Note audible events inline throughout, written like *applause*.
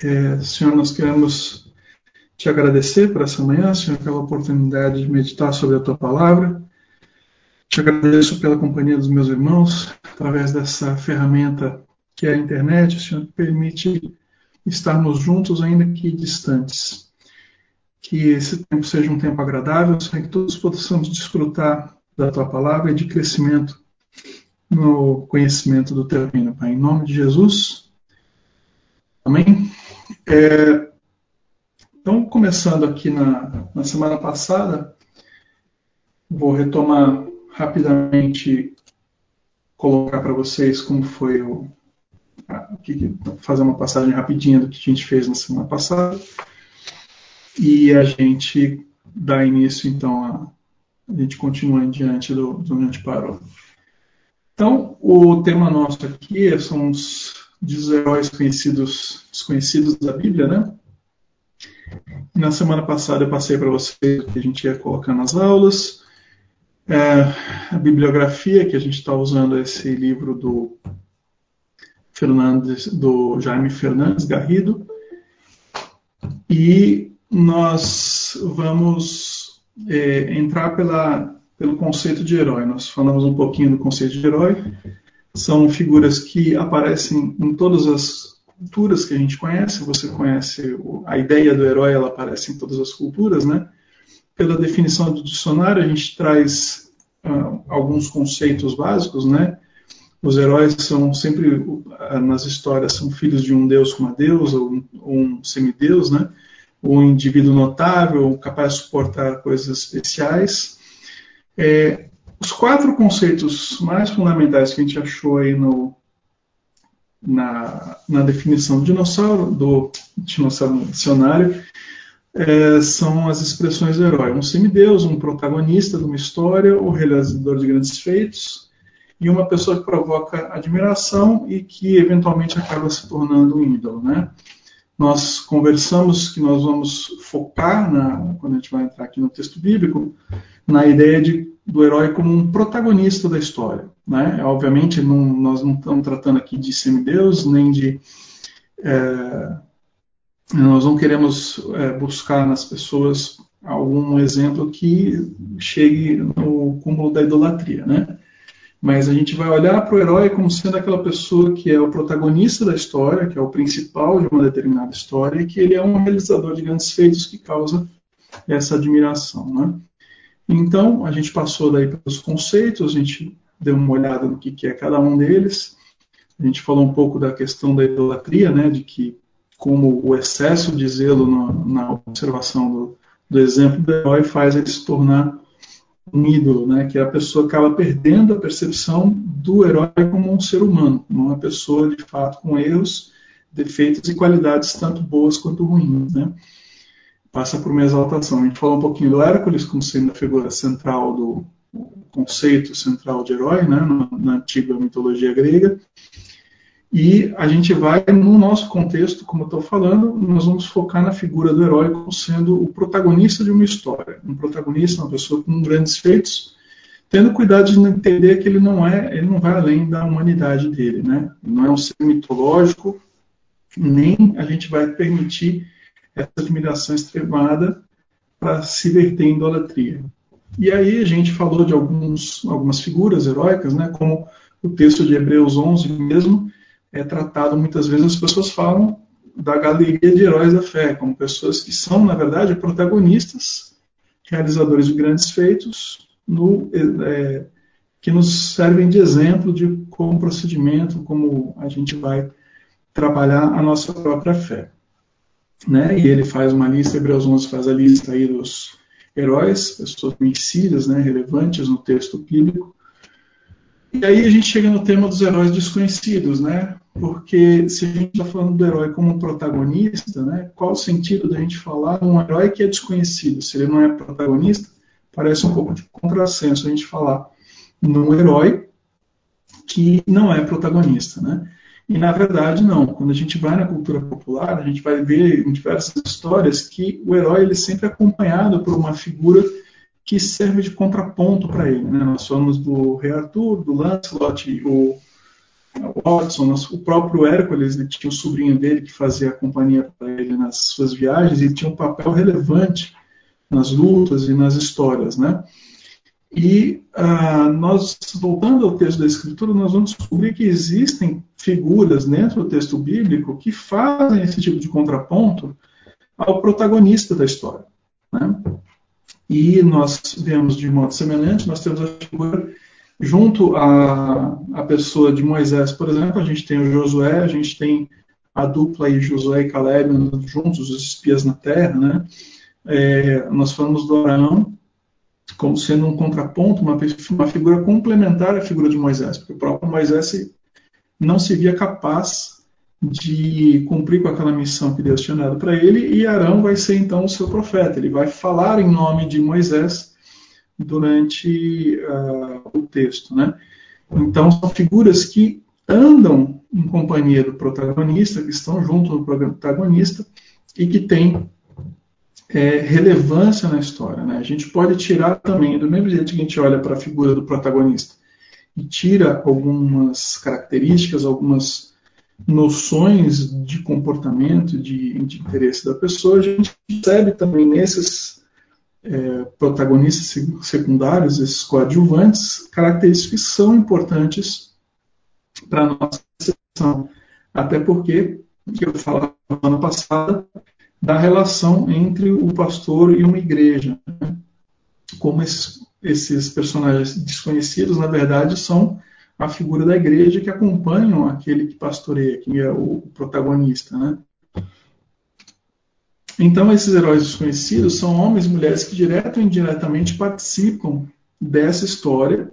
É, Senhor, nós queremos te agradecer por essa manhã, Senhor, pela oportunidade de meditar sobre a tua palavra. Te agradeço pela companhia dos meus irmãos, através dessa ferramenta que é a internet, Senhor, que permite estarmos juntos, ainda que distantes. Que esse tempo seja um tempo agradável, Senhor, que todos possamos desfrutar da tua palavra e de crescimento no conhecimento do teu reino, Pai. Em nome de Jesus. Amém? É, então, começando aqui na, na semana passada, vou retomar rapidamente, colocar para vocês como foi o. fazer uma passagem rapidinha do que a gente fez na semana passada. E a gente dá início, então, a, a gente continua em diante do, do onde a gente parou. Então, o tema nosso aqui são os dos heróis conhecidos, desconhecidos da Bíblia, né? Na semana passada eu passei para vocês o que a gente ia colocar nas aulas, é, a bibliografia que a gente está usando é esse livro do Fernandes, do Jaime Fernandes Garrido, e nós vamos é, entrar pela, pelo conceito de herói. Nós falamos um pouquinho do conceito de herói, são figuras que aparecem em todas as culturas que a gente conhece. Você conhece a ideia do herói, ela aparece em todas as culturas, né? Pela definição do dicionário, a gente traz uh, alguns conceitos básicos, né? Os heróis são sempre, uh, nas histórias, são filhos de um deus com uma deusa, ou um, um semideus, né? Um indivíduo notável, capaz de suportar coisas especiais. É, os quatro conceitos mais fundamentais que a gente achou aí no, na, na definição do dinossauro, do dinossauro no dicionário, é, são as expressões herói. Um semideus, um protagonista de uma história, o realizador de grandes feitos, e uma pessoa que provoca admiração e que eventualmente acaba se tornando um ídolo. Né? Nós conversamos que nós vamos focar, na, quando a gente vai entrar aqui no texto bíblico, na ideia de do herói como um protagonista da história. Né? Obviamente, não, nós não estamos tratando aqui de semideus, nem de. É, nós não queremos é, buscar nas pessoas algum exemplo que chegue no cúmulo da idolatria. Né? Mas a gente vai olhar para o herói como sendo aquela pessoa que é o protagonista da história, que é o principal de uma determinada história, e que ele é um realizador de grandes feitos que causa essa admiração. Né? Então, a gente passou daí pelos conceitos, a gente deu uma olhada no que, que é cada um deles, a gente falou um pouco da questão da idolatria, né, de que como o excesso de zelo no, na observação do, do, exemplo do herói faz ele se tornar um ídolo, né, que a pessoa acaba perdendo a percepção do herói como um ser humano, como uma pessoa de fato com erros, defeitos e qualidades tanto boas quanto ruins, né passa por uma exaltação. A gente falou um pouquinho do Hércules como sendo a figura central do conceito central de herói, né, na, na antiga mitologia grega. E a gente vai, no nosso contexto, como eu estou falando, nós vamos focar na figura do herói como sendo o protagonista de uma história. Um protagonista, uma pessoa com grandes feitos, tendo cuidado de entender que ele não é, ele não vai além da humanidade dele, né? Não é um ser mitológico, nem a gente vai permitir essa admiração extremada para se verter em idolatria. E aí a gente falou de alguns, algumas figuras heróicas, né, como o texto de Hebreus 11 mesmo, é tratado muitas vezes, as pessoas falam da galeria de heróis da fé, como pessoas que são, na verdade, protagonistas, realizadores de grandes feitos, no, é, que nos servem de exemplo de como procedimento, como a gente vai trabalhar a nossa própria fé né? E ele faz uma lista, Hebreus 11 faz a lista aí dos heróis, pessoas conhecidas, né, relevantes no texto bíblico. E aí a gente chega no tema dos heróis desconhecidos, né? Porque se a gente está falando do herói como protagonista, né, qual o sentido da gente falar um herói que é desconhecido? Se ele não é protagonista, parece um pouco de contrassenso a gente falar num herói que não é protagonista, né? E na verdade não. Quando a gente vai na cultura popular, a gente vai ver em diversas histórias que o herói ele sempre é acompanhado por uma figura que serve de contraponto para ele. Né? Nós falamos do Rei Arthur, do Lancelot, o, Watson, o próprio Hércules, ele tinha o sobrinho dele que fazia a companhia para ele nas suas viagens e tinha um papel relevante nas lutas e nas histórias, né? E ah, nós, voltando ao texto da Escritura, nós vamos descobrir que existem figuras dentro do texto bíblico que fazem esse tipo de contraponto ao protagonista da história. Né? E nós vemos de modo semelhante, nós temos a figura junto à, à pessoa de Moisés, por exemplo, a gente tem o Josué, a gente tem a dupla aí, Josué e Caleb juntos, os espias na terra, né? É, nós falamos do Arão como sendo um contraponto, uma, uma figura complementar à figura de Moisés, porque o próprio Moisés não se via capaz de cumprir com aquela missão que Deus tinha dado para ele, e Arão vai ser então o seu profeta. Ele vai falar em nome de Moisés durante uh, o texto. Né? Então, são figuras que andam em companhia do protagonista, que estão junto do protagonista e que têm é, relevância na história. Né? A gente pode tirar também, do mesmo jeito que a gente olha para a figura do protagonista e tira algumas características, algumas noções de comportamento, de, de interesse da pessoa, a gente percebe também nesses é, protagonistas secundários, esses coadjuvantes, características que são importantes para a nossa sessão. Até porque, que eu falava ano passada, da relação entre o pastor e uma igreja. Né? Como esses, esses personagens desconhecidos, na verdade, são a figura da igreja que acompanham aquele que pastoreia, que é o protagonista. Né? Então, esses heróis desconhecidos são homens e mulheres que direto ou indiretamente participam dessa história,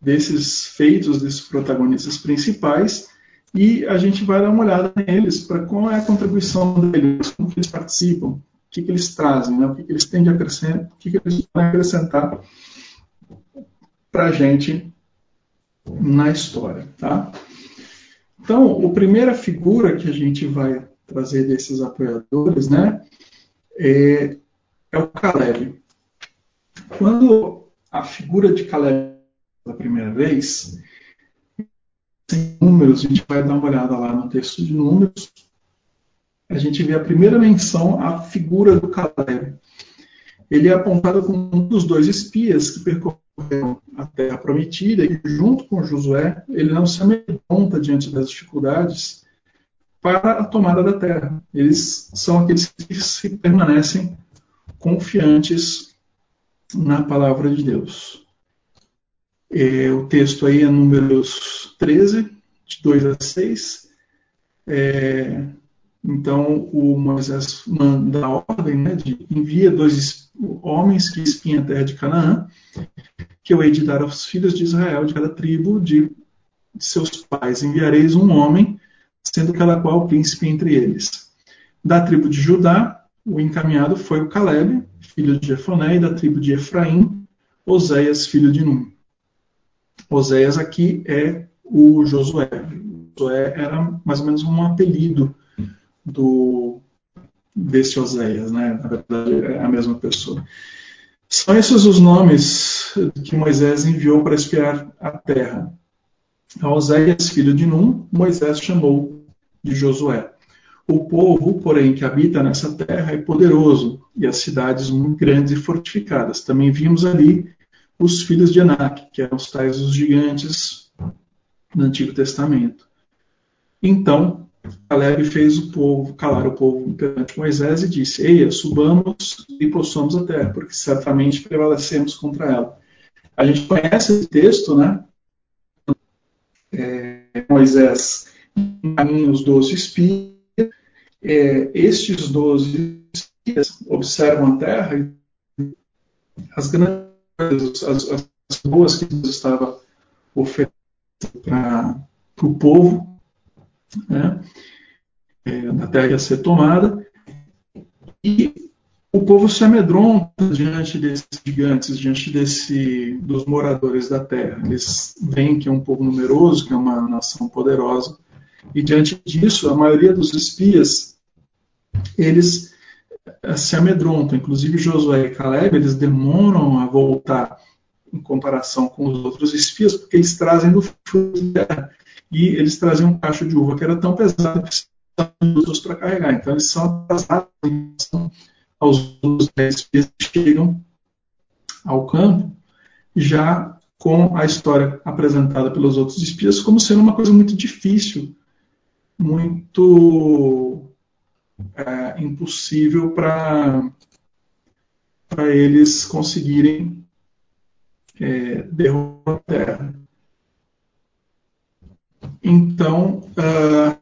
desses feitos, desses protagonistas principais, e a gente vai dar uma olhada neles para qual é a contribuição deles, como que eles participam, o que, que eles trazem, né? o que, que eles têm de acrescentar, o que, que eles podem acrescentar para a gente na história. Tá? Então, a primeira figura que a gente vai trazer desses apoiadores né, é, é o Caleb. Quando a figura de Caleb pela primeira vez, em números, a gente vai dar uma olhada lá no texto de números, a gente vê a primeira menção à figura do Caleb. Ele é apontado como um dos dois espias que percorreram a terra prometida e, junto com Josué, ele não se amedronta diante das dificuldades para a tomada da terra. Eles são aqueles que se permanecem confiantes na palavra de Deus. É, o texto aí é números 13, de 2 a 6. É, então, o Moisés manda a ordem, né, de envia dois homens que espiem a terra de Canaã, que eu hei de dar aos filhos de Israel, de cada tribo de seus pais. Enviareis um homem, sendo cada qual príncipe entre eles. Da tribo de Judá, o encaminhado foi o Caleb, filho de Jefoné, e da tribo de Efraim, Oséias, filho de Num. Oséias aqui é o Josué. Josué era mais ou menos um apelido do desse Oséias, né? Na verdade é a mesma pessoa. São esses os nomes que Moisés enviou para espiar a terra. A Oséias, filho de Num, Moisés chamou de Josué. O povo, porém, que habita nessa terra é poderoso, e as cidades muito grandes e fortificadas. Também vimos ali os filhos de Anak, que eram os tais os gigantes no Antigo Testamento. Então, Caleb fez o povo calar o povo perante Moisés e disse: Eia, subamos e possamos a terra, porque certamente prevalecemos contra ela. A gente conhece esse texto, né? É, Moisés encaminha os doze espias. É, estes doze espias observam a terra e as grandes as, as, boas que Deus estava oferecendo para o povo, né, é, terra ia ser tomada, e o povo se amedronta diante desses gigantes, diante desse, dos moradores da terra. Eles veem que é um povo numeroso, que é uma nação poderosa, e diante disso, a maioria dos espias, eles se amedrontam. Inclusive Josué e Caleb, eles demoram a voltar em comparação com os outros espias, porque eles trazem do fruto da terra. e eles traziam um cacho de uva que era tão pesado que precisavam para carregar. Então eles são atrasados em relação aos outros dez que chegam ao campo já com a história apresentada pelos outros espias como sendo uma coisa muito difícil, muito é, impossível para eles conseguirem é, derrubar a terra. Então, uh,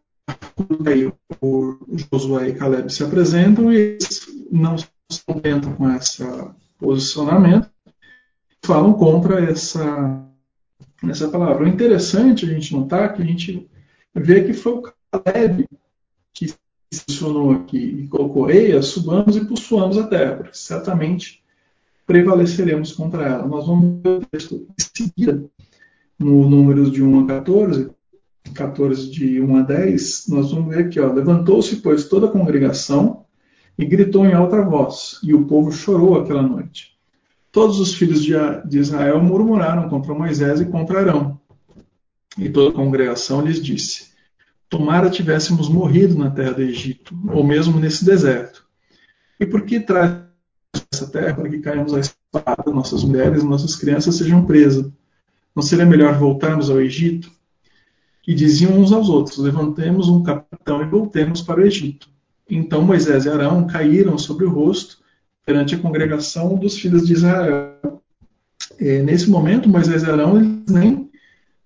o Josué e Caleb se apresentam e eles não se contentam com esse posicionamento, falam contra essa, essa palavra. O interessante a gente notar que a gente vê que foi o Caleb que se posicionou aqui e colocou: Eia, subamos e possuamos a terra, porque certamente prevaleceremos contra ela. Nós vamos ver o texto em seguida, no número de 1 a 14, 14 de 1 a 10, nós vamos ver aqui, levantou-se, pois, toda a congregação e gritou em alta voz, e o povo chorou aquela noite. Todos os filhos de Israel murmuraram contra Moisés e contra Arão. E toda a congregação lhes disse: Tomara tivéssemos morrido na terra do Egito, ou mesmo nesse deserto. E por que traz essa terra para que caímos a espada, nossas mulheres nossas crianças sejam presas? Não seria melhor voltarmos ao Egito? E diziam uns aos outros: Levantemos um capitão e voltemos para o Egito. Então Moisés e Arão caíram sobre o rosto perante a congregação dos filhos de Israel. E, nesse momento, Moisés e Arão eles nem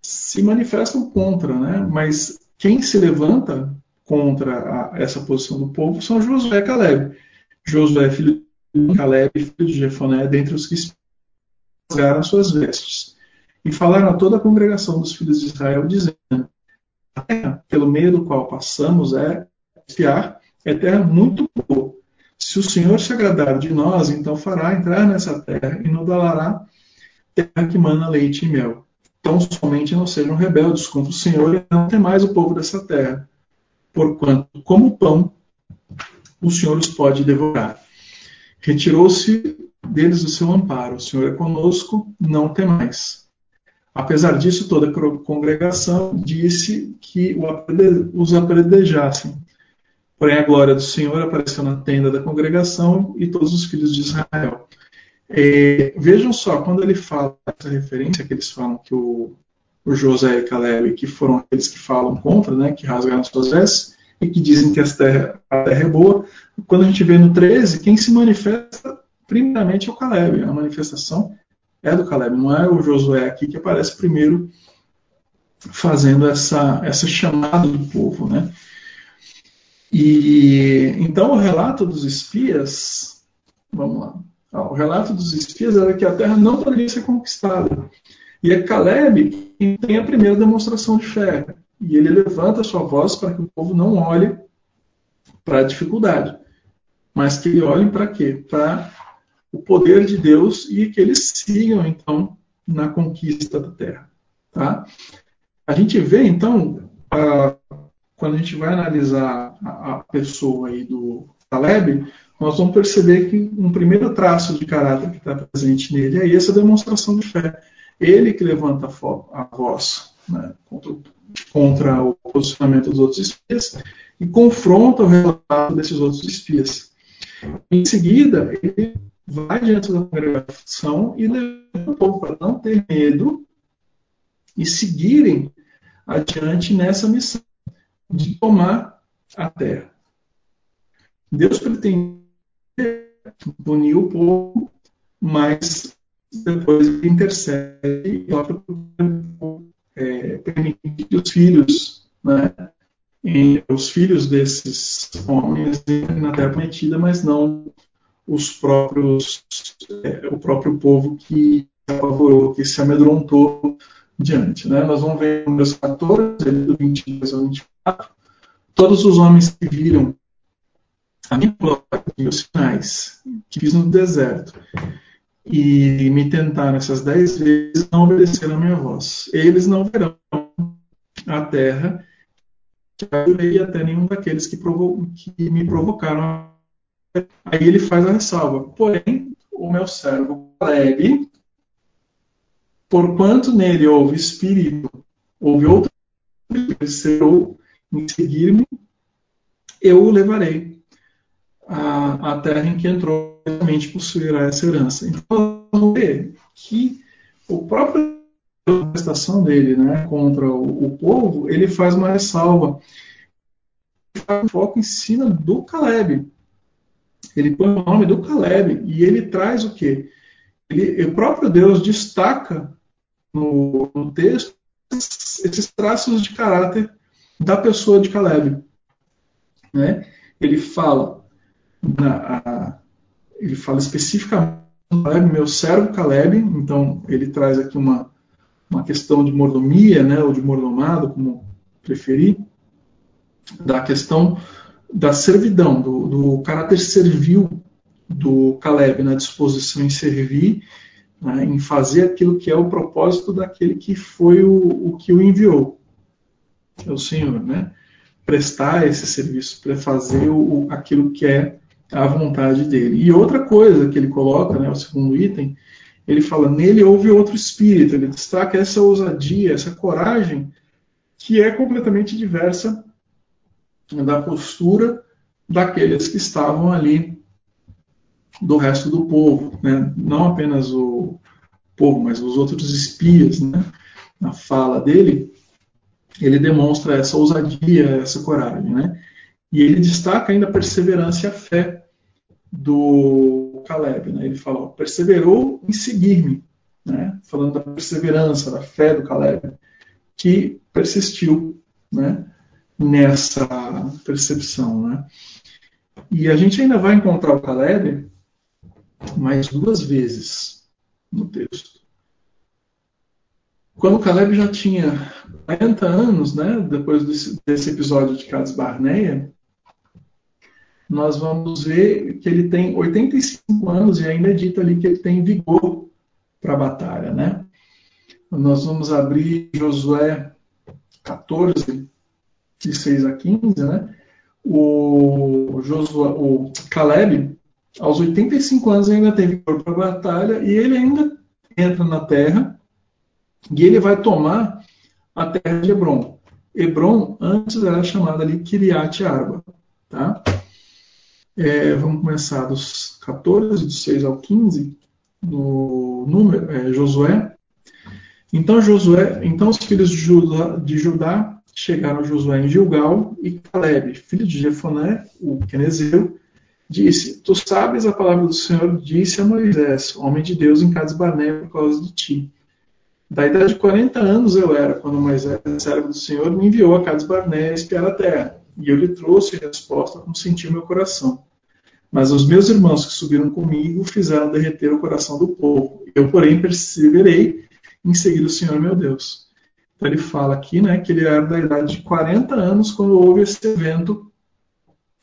se manifestam contra, né? mas quem se levanta contra a, essa posição do povo são Josué e Caleb. Josué, filho de Caleb, filho de Jefoné, dentre os que rasgaram suas vestes. E falaram a toda a congregação dos filhos de Israel, dizendo: A terra pelo meio do qual passamos é fiar, é terra muito boa se o Senhor se agradar de nós, então fará entrar nessa terra e nos dará terra que mana leite e mel. Então somente não sejam rebeldes contra o Senhor e não mais o povo dessa terra, porquanto, como pão, o Senhor os pode devorar. Retirou-se deles o seu amparo. O Senhor é conosco, não tem mais. Apesar disso, toda a congregação disse que os apredejassem. Porém, a glória do Senhor apareceu na tenda da congregação e todos os filhos de Israel. É, vejam só, quando ele fala essa referência que eles falam que o, o José e Caleb, que foram aqueles que falam contra, né, que rasgaram suas vestes e que dizem que a terra, a terra é boa, quando a gente vê no 13, quem se manifesta primeiramente é o Caleb. A manifestação é do Caleb, não é o Josué aqui que aparece primeiro fazendo essa, essa chamada do povo, né? E então o relato dos espias, vamos lá, o relato dos espias era que a terra não poderia ser conquistada. E é Caleb quem tem a primeira demonstração de fé. E ele levanta sua voz para que o povo não olhe para a dificuldade, mas que olhem para quê? Para o poder de Deus e que eles sigam então na conquista da terra. Tá? A gente vê então a, quando a gente vai analisar a, a pessoa aí do Taleb, nós vamos perceber que um primeiro traço de caráter que está presente nele é essa demonstração de fé. Ele que levanta a, voz né, contra, contra, o posicionamento dos outros espias e confronta o relato desses outros espias. Em seguida, ele vai diante da congregação e levanta o povo para não ter medo e seguirem adiante nessa missão de tomar a terra. Deus pretende punir o povo, mas depois ele intercede e é, permitir que os filhos, né, os filhos desses homens na terra prometida, mas não os próprios, é, o próprio povo que se apavorou, que se amedrontou diante. Né? Nós vamos ver números 14, do 22 ao 24, todos os homens que viram a minha glória e os sinais que fiz no deserto e me tentaram essas dez vezes, não obedeceram a minha voz. Eles não verão a terra que eu até nenhum daqueles que, provo que me provocaram. Aí ele faz a ressalva. Porém, o meu servo Caleb, porquanto nele houve espírito, houve outra perseverou em seguir-me, eu o levarei à, à terra em que entrou, realmente possuirá essa herança. Então, vamos ver que o próprio manifestação dele né, contra o, o, povo, ele faz uma ressalva. Um foco em cima do Caleb. Ele põe o nome do Caleb e ele traz o quê? Ele, o próprio Deus destaca no, no texto esses traços de caráter da pessoa de Caleb. Né? Ele fala, na, a, ele fala especificamente Caleb, meu servo Caleb, então ele traz aqui uma, uma questão de mordomia, né, ou de mordomado, como preferir, da questão da servidão, do, do caráter servil do Caleb na disposição em servir, né, em fazer aquilo que é o propósito daquele que foi o, o que o enviou, é o Senhor, né? Prestar esse serviço, para fazer o, aquilo que é a vontade dele. E outra coisa que ele coloca, né, o segundo item, ele fala: nele houve outro espírito. Ele destaca essa ousadia, essa coragem, que é completamente diversa da postura daqueles que estavam ali do resto do povo, né? não apenas o povo, mas os outros espias, né? na fala dele, ele demonstra essa ousadia, essa coragem, né? E ele destaca ainda a perseverança e a fé do Caleb, né? Ele fala, perseverou em seguir-me, né? Falando da perseverança, da fé do Caleb, que persistiu, né? Nessa percepção, né? E a gente ainda vai encontrar o Caleb mais duas vezes no texto. Quando o Caleb já tinha 40 anos, né, depois desse, desse episódio de Cades Barneia, nós vamos ver que ele tem 85 anos e ainda é dito ali que ele tem vigor para a batalha, né? Nós vamos abrir Josué 14, de 6 a 15, né? O, Josué, o Caleb, aos 85 anos, ainda tem vigor para a batalha e ele ainda entra na terra e ele vai tomar a terra de Hebron. Hebron antes era chamada ali Kiriat Arba. Tá? É, vamos começar dos 14, dos 6 ao 15, no número, é, Josué. Então, Josué, então os filhos de Judá, de Judá chegaram a Josué em Gilgal e Caleb, filho de Jefoné, o quenezeu, disse: Tu sabes a palavra do Senhor? Disse a Moisés, homem de Deus em Cades Barnea por causa de ti. Da idade de 40 anos eu era, quando Moisés, servo do Senhor, me enviou a Cades Barnea a espiar a terra, e eu lhe trouxe resposta como sentiu meu coração. Mas os meus irmãos que subiram comigo fizeram derreter o coração do povo. Eu, porém, perseverei em seguir o Senhor meu Deus. Então ele fala aqui né, que ele era da idade de 40 anos quando houve esse evento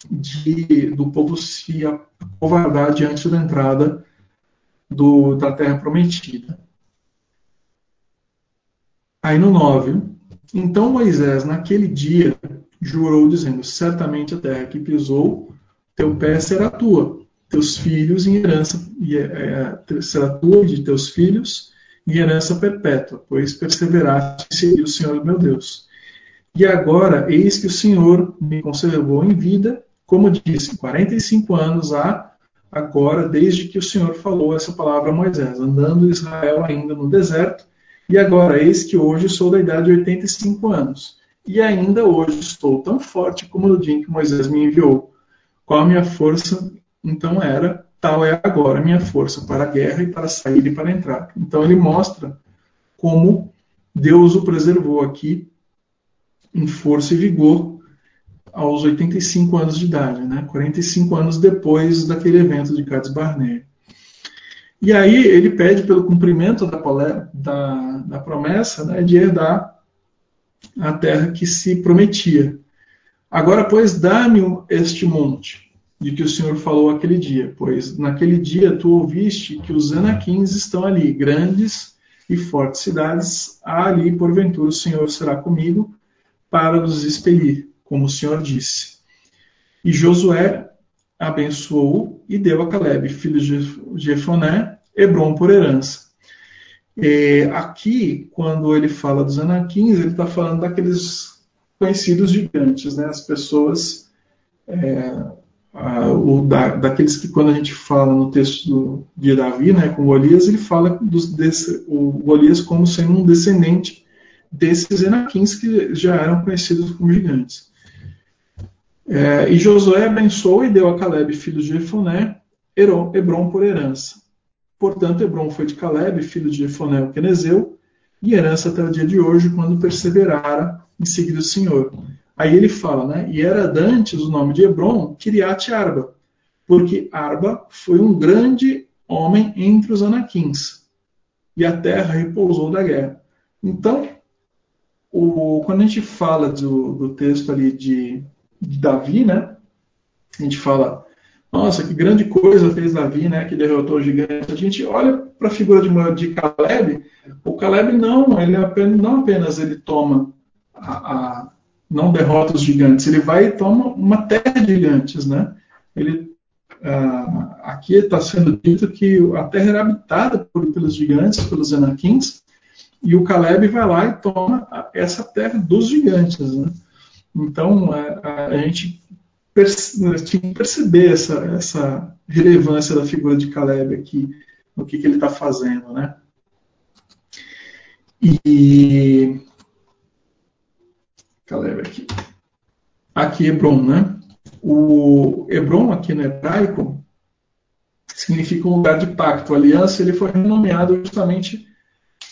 de, do povo se acovardar diante da entrada do, da terra prometida. Aí no 9, então Moisés, naquele dia, jurou, dizendo: Certamente a terra que pisou, teu pé será tua, teus filhos em herança, é, será tua e de teus filhos em herança perpétua, pois perseveraste em seguir o Senhor meu Deus. E agora, eis que o Senhor me conservou em vida, como disse, 45 anos há agora, desde que o Senhor falou essa palavra a Moisés, andando Israel ainda no deserto, e agora, eis que hoje sou da idade de 85 anos, e ainda hoje estou tão forte como no dia em que Moisés me enviou. Qual a minha força então era, tal é agora a minha força para a guerra e para sair e para entrar. Então ele mostra como Deus o preservou aqui em força e vigor aos 85 anos de idade, né? 45 anos depois daquele evento de Cades Barnea. E aí ele pede pelo cumprimento da, da, da promessa né, de herdar a terra que se prometia. Agora, pois, dá-me este monte, de que o Senhor falou aquele dia, pois naquele dia tu ouviste que os anaquins estão ali, grandes e fortes cidades, ali, porventura, o Senhor será comigo para nos expelir, como o Senhor disse. E Josué abençoou e deu a Caleb, filho de Jefoné, Hebron por herança. É, aqui, quando ele fala dos anaquins, ele está falando daqueles conhecidos gigantes, né? As pessoas, é, a, o, da, daqueles que quando a gente fala no texto de Davi, né, com Golias, ele fala dos, desse, o Golias como sendo um descendente desses Enaquins que já eram conhecidos como gigantes. É, e Josué abençoou e deu a Caleb, filho de Jefoné, Hebron por herança. Portanto, Hebron foi de Caleb, filho de Jefoné, o Quenezeu, e herança até o dia de hoje, quando perseverara em seguir o Senhor. Aí ele fala, né? E era dantes o nome de Hebron, Kiriat Arba, porque Arba foi um grande homem entre os anaquins, e a terra repousou da guerra. Então, o, quando a gente fala do, do texto ali de, de, Davi, né? A gente fala, nossa, que grande coisa fez Davi, né? Que derrotou o gigante. A gente olha para a figura de, de Caleb, o Caleb não, ele apenas, não apenas ele toma a, a, não derrota os gigantes, ele vai e toma uma terra de gigantes, né? Ele aqui está sendo dito que a terra era habitada por, pelos gigantes, pelos Enaquins, e o Caleb vai lá e toma essa terra dos gigantes. Né? Então, a, a gente tinha que perceber essa, essa, relevância da figura de Caleb aqui, no que, que ele está fazendo. Né? E. Caleb aqui. Aqui, Hebron, né? O Hebron, aqui no hebraico, significa um lugar de pacto, aliança. Ele foi renomeado justamente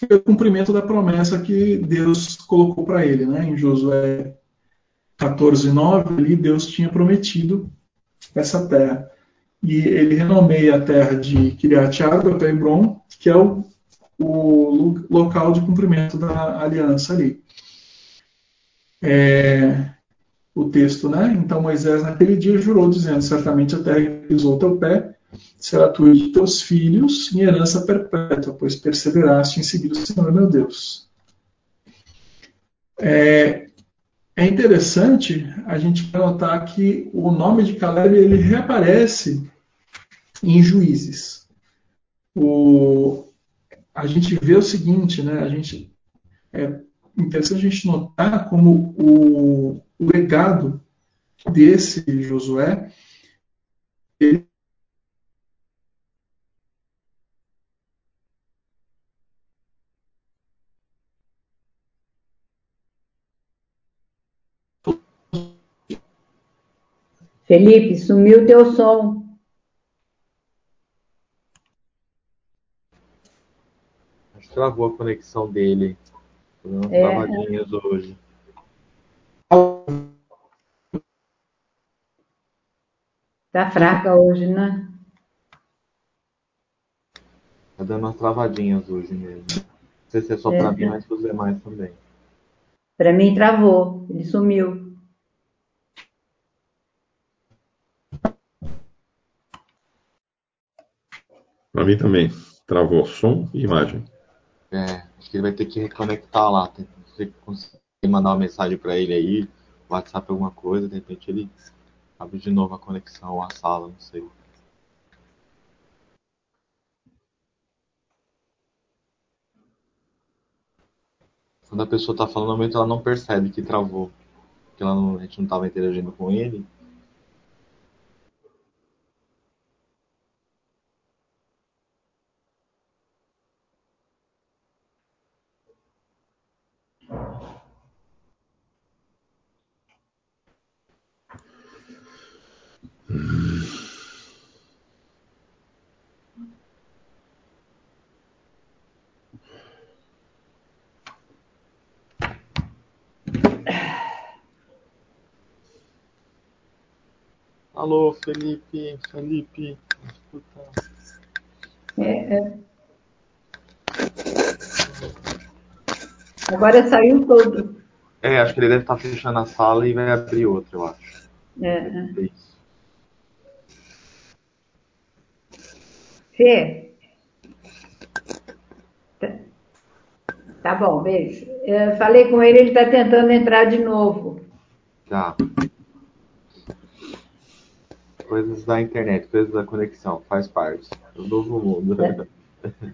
pelo cumprimento da promessa que Deus colocou para ele. Né? Em Josué 14, 9, ali Deus tinha prometido essa terra. E ele renomeia a terra de Kiriat Arba para Hebron, que é o, o, local de cumprimento da aliança ali. É, o texto, né? Então Moisés naquele dia jurou, dizendo: Certamente a terra que pisou teu pé será tua e de teus filhos em herança perpétua, pois perseveraste em seguir o Senhor meu Deus. É, é interessante a gente notar que o nome de Caleb ele reaparece em Juízes. O, a gente vê o seguinte, né? A gente é interessante a gente notar como o, o legado desse Josué ele Felipe, sumiu teu som. Acho que travou a conexão dele. Foram é. travadinhas hoje. Tá fraca hoje, né? Tá dando umas travadinhas hoje mesmo. Não sei se é só é. para mim, mas para os demais também. Para mim travou, ele sumiu. Para mim também. Travou som e imagem. É, acho que ele vai ter que reconectar lá. Tem que conseguir mandar uma mensagem para ele aí, WhatsApp alguma coisa, de repente ele abre de novo a conexão, a sala, não sei. Quando a pessoa está falando, normalmente ela não percebe que travou. Que ela não, a gente não estava interagindo com ele. Alô, Felipe, Felipe, escuta. É, é. Agora saiu todo. É, acho que ele deve estar fechando a sala e vai abrir outra, eu acho. É. é. Fê? Tá, tá bom, beijo. Eu falei com ele, ele está tentando entrar de novo. Tá coisas da internet, coisas da conexão, faz parte. É o novo mundo. *laughs*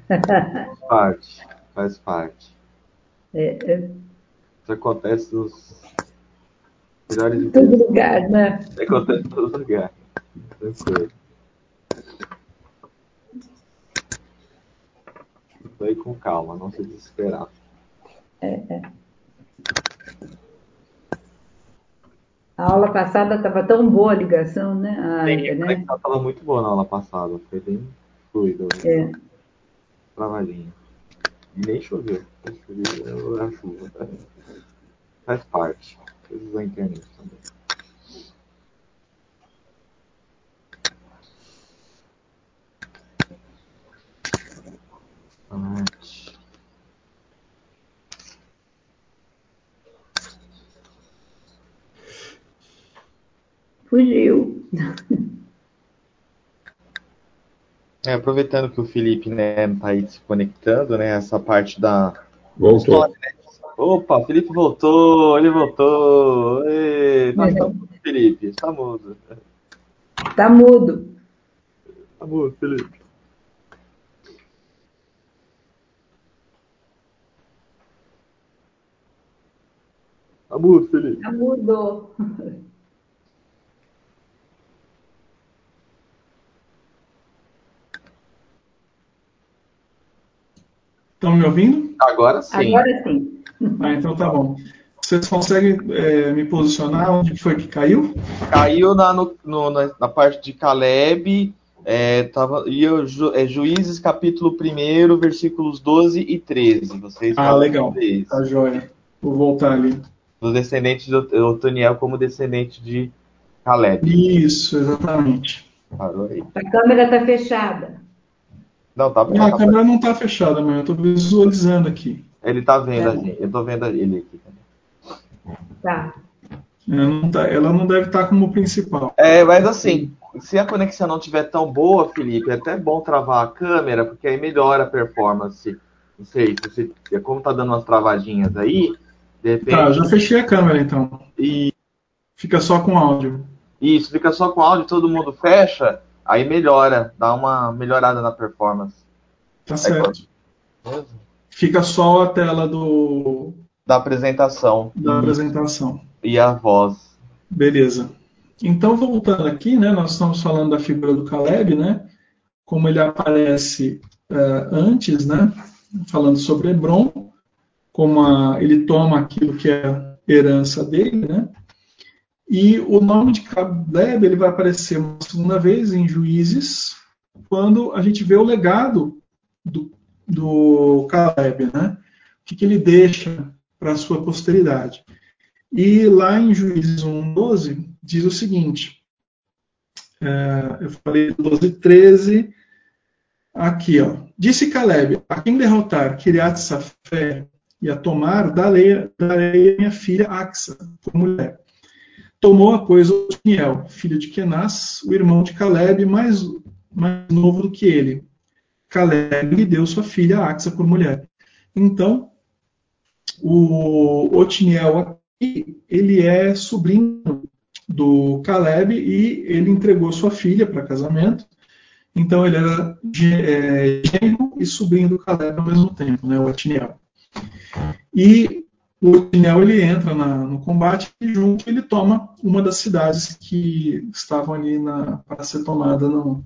faz parte, faz parte. É, é. Isso acontece nos, Melhores em todo lugar, né? Acontece em todo lugar. Tranquilo. Vai com calma, não se desesperar. A aula passada estava tão boa a ligação, né? A, Sim, a né? estava muito boa na aula passada. Foi bem fluido. É. Travadinho. E nem choveu. Choveu a chuva. tá? Faz parte. Coisas da internet também. Arte. Fugiu. É, aproveitando que o Felipe né, tá aí se conectando, né? Essa parte da. Voltou. Opa, o Felipe voltou, ele voltou. Ê, tá, É. tá mudo, Felipe, está mudo. Tá mudo. Tá mudo, Felipe. Tá mudo, Felipe. Tá mudo. Estão me ouvindo? Agora sim. Agora sim. Ah, então tá bom. Vocês conseguem é, me posicionar onde foi que caiu? Caiu na, no- no- na, na parte de Caleb, é, tava, e Ju- é, Juízes capítulo 1, versículos 12 e 13. Vocês Ah, legal. Tá joia. Vou voltar ali. Dos descendentes de Ot- Otoniel como descendente de Caleb. Isso, exatamente. Parou aí. A câmera tá fechada. Não, tá. Ah, a tá câmera não está fechada, mas eu estou visualizando aqui. Ele tá vendo a É. gente. Eu tô vendo ele aqui também. Tá. É, não tá- ela não deve estar como principal. É, mas assim, se a conexão não tiver tão boa, Felipe, é até bom travar a câmera, porque aí melhora a performance. Não sei, se você, como tá dando umas travadinhas aí, de repente. Tá, já fechei a câmera então. E Fica só com áudio. isso, fica só com áudio, todo mundo fecha, aí melhora, dá uma melhorada na performance. Tá certo. Fica só a tela do, Da apresentação da apresentação. e a voz. Beleza. Então, voltando aqui, né, nós estamos falando da figura do Caleb, né, como ele aparece eh, antes, né, falando sobre Hebron, como a- ele toma aquilo que é a herança dele, né, e o nome de Caleb ele vai aparecer uma segunda vez em Juízes, quando a gente vê o legado do, do Caleb, né, o que, que ele deixa para a sua posteridade. E lá em Juízes 1,12 diz o seguinte: é, eu falei 12, 13, aqui, ó. Disse Caleb: A quem derrotar Kiriat Safé e a tomar, darei a minha filha Axa por mulher. Tomou, pois, Otniel, filho de Kenaz, o irmão de Caleb, mais, mais novo do que ele. Caleb lhe deu sua filha Axa por mulher. Então, o Otniel aqui, ele é sobrinho do Caleb e ele entregou sua filha para casamento. Então ele era ge- é, genro e sobrinho do Caleb ao mesmo tempo, né, o Otniel. E o Otniel ele entra na- no combate e junto ele toma uma das cidades que estavam ali na- para ser tomada no-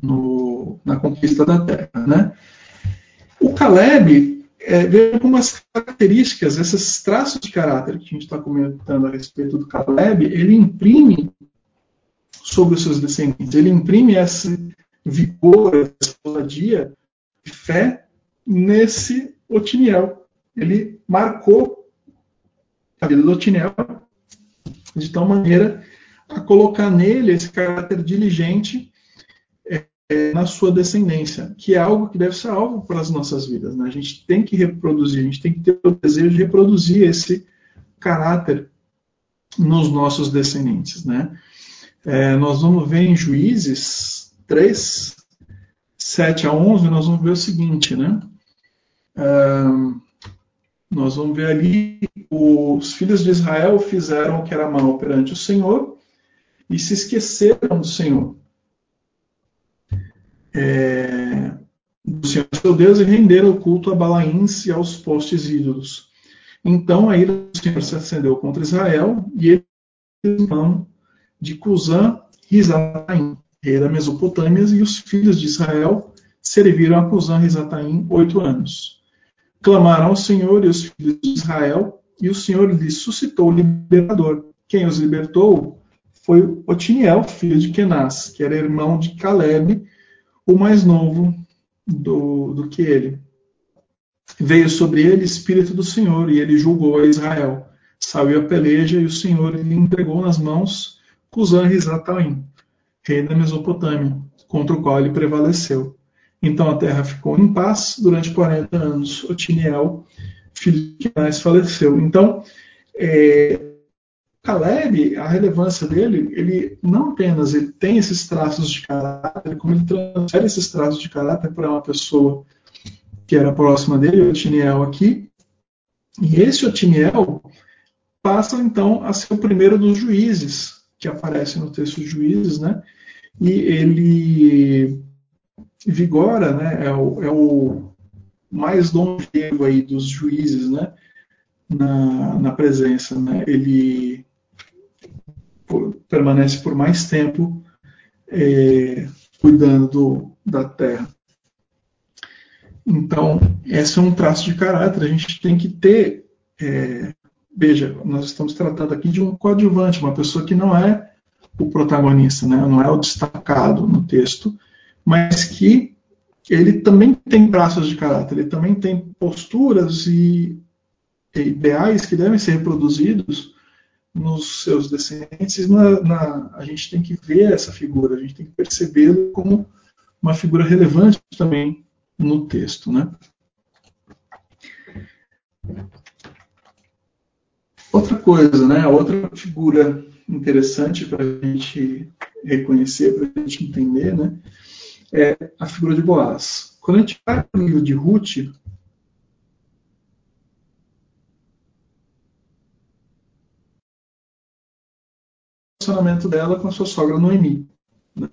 no- na conquista da terra, né? O Caleb é, veio com umas características, esses traços de caráter que a gente está comentando a respeito do Caleb, ele imprime sobre os seus descendentes, ele imprime esse vigor, essa ousadia fé nesse Otiniel. Ele marcou a vida do Otiniel de tal maneira a colocar nele esse caráter diligente é, na sua descendência, que é algo que deve ser algo para as nossas vidas. Né? A gente tem que reproduzir, a gente tem que ter o desejo de reproduzir esse caráter nos nossos descendentes. Né? É, nós vamos ver em Juízes 3, 7 a 11, nós vamos ver o seguinte, né? Nós vamos ver ali, os filhos de Israel fizeram o que era mal perante o Senhor e se esqueceram do Senhor é, do Senhor seu Deus e renderam o culto a Balaíns e aos postes ídolos. Então aí o Senhor se acendeu contra Israel e ele irmão de Cusã Risataim, rei da Mesopotâmia, e os filhos de Israel serviram a Cusã Risataim oito anos. Clamaram ao Senhor e os filhos de Israel, e o Senhor lhes suscitou o libertador. Quem os libertou foi Otiniel, filho de Kenaz, que era irmão de Caleb, o mais novo do, do que ele. Veio sobre ele espírito do Senhor, e ele julgou a Israel. Saiu a peleja, e o Senhor lhe entregou nas mãos Cusã Risataim, rei da Mesopotâmia, contra o qual ele prevaleceu. Então a terra ficou em paz durante 40 anos. Otiniel, filho de Kenaz, faleceu. Então, é, Caleb, a relevância dele, ele não apenas ele tem esses traços de caráter, como ele transfere esses traços de caráter para uma pessoa que era próxima dele, Otiniel aqui, e esse Otiniel passa então a ser o primeiro dos juízes que aparece no texto de Juízes, né? E ele vigora, né? É o, é o mais longevo aí dos juízes, né? Na, na presença, né? Ele por, permanece por mais tempo é, cuidando do, da terra. Então, esse é um traço de caráter. A gente tem que ter. É, veja, nós estamos tratando aqui de um coadjuvante, uma pessoa que não é o protagonista, né? não é o destacado no texto, mas que ele também tem traços de caráter, ele também tem posturas e, e ideais que devem ser reproduzidos nos seus descendentes, na, na, a gente tem que ver essa figura, a gente tem que percebê-lo como uma figura relevante também no texto. Né? Outra coisa, né? outra figura interessante para a gente reconhecer, para a gente entender, né? É a figura de Boaz. Quando a gente vai para o livro de Ruth, relacionamento dela com a sua sogra Noemi. Né?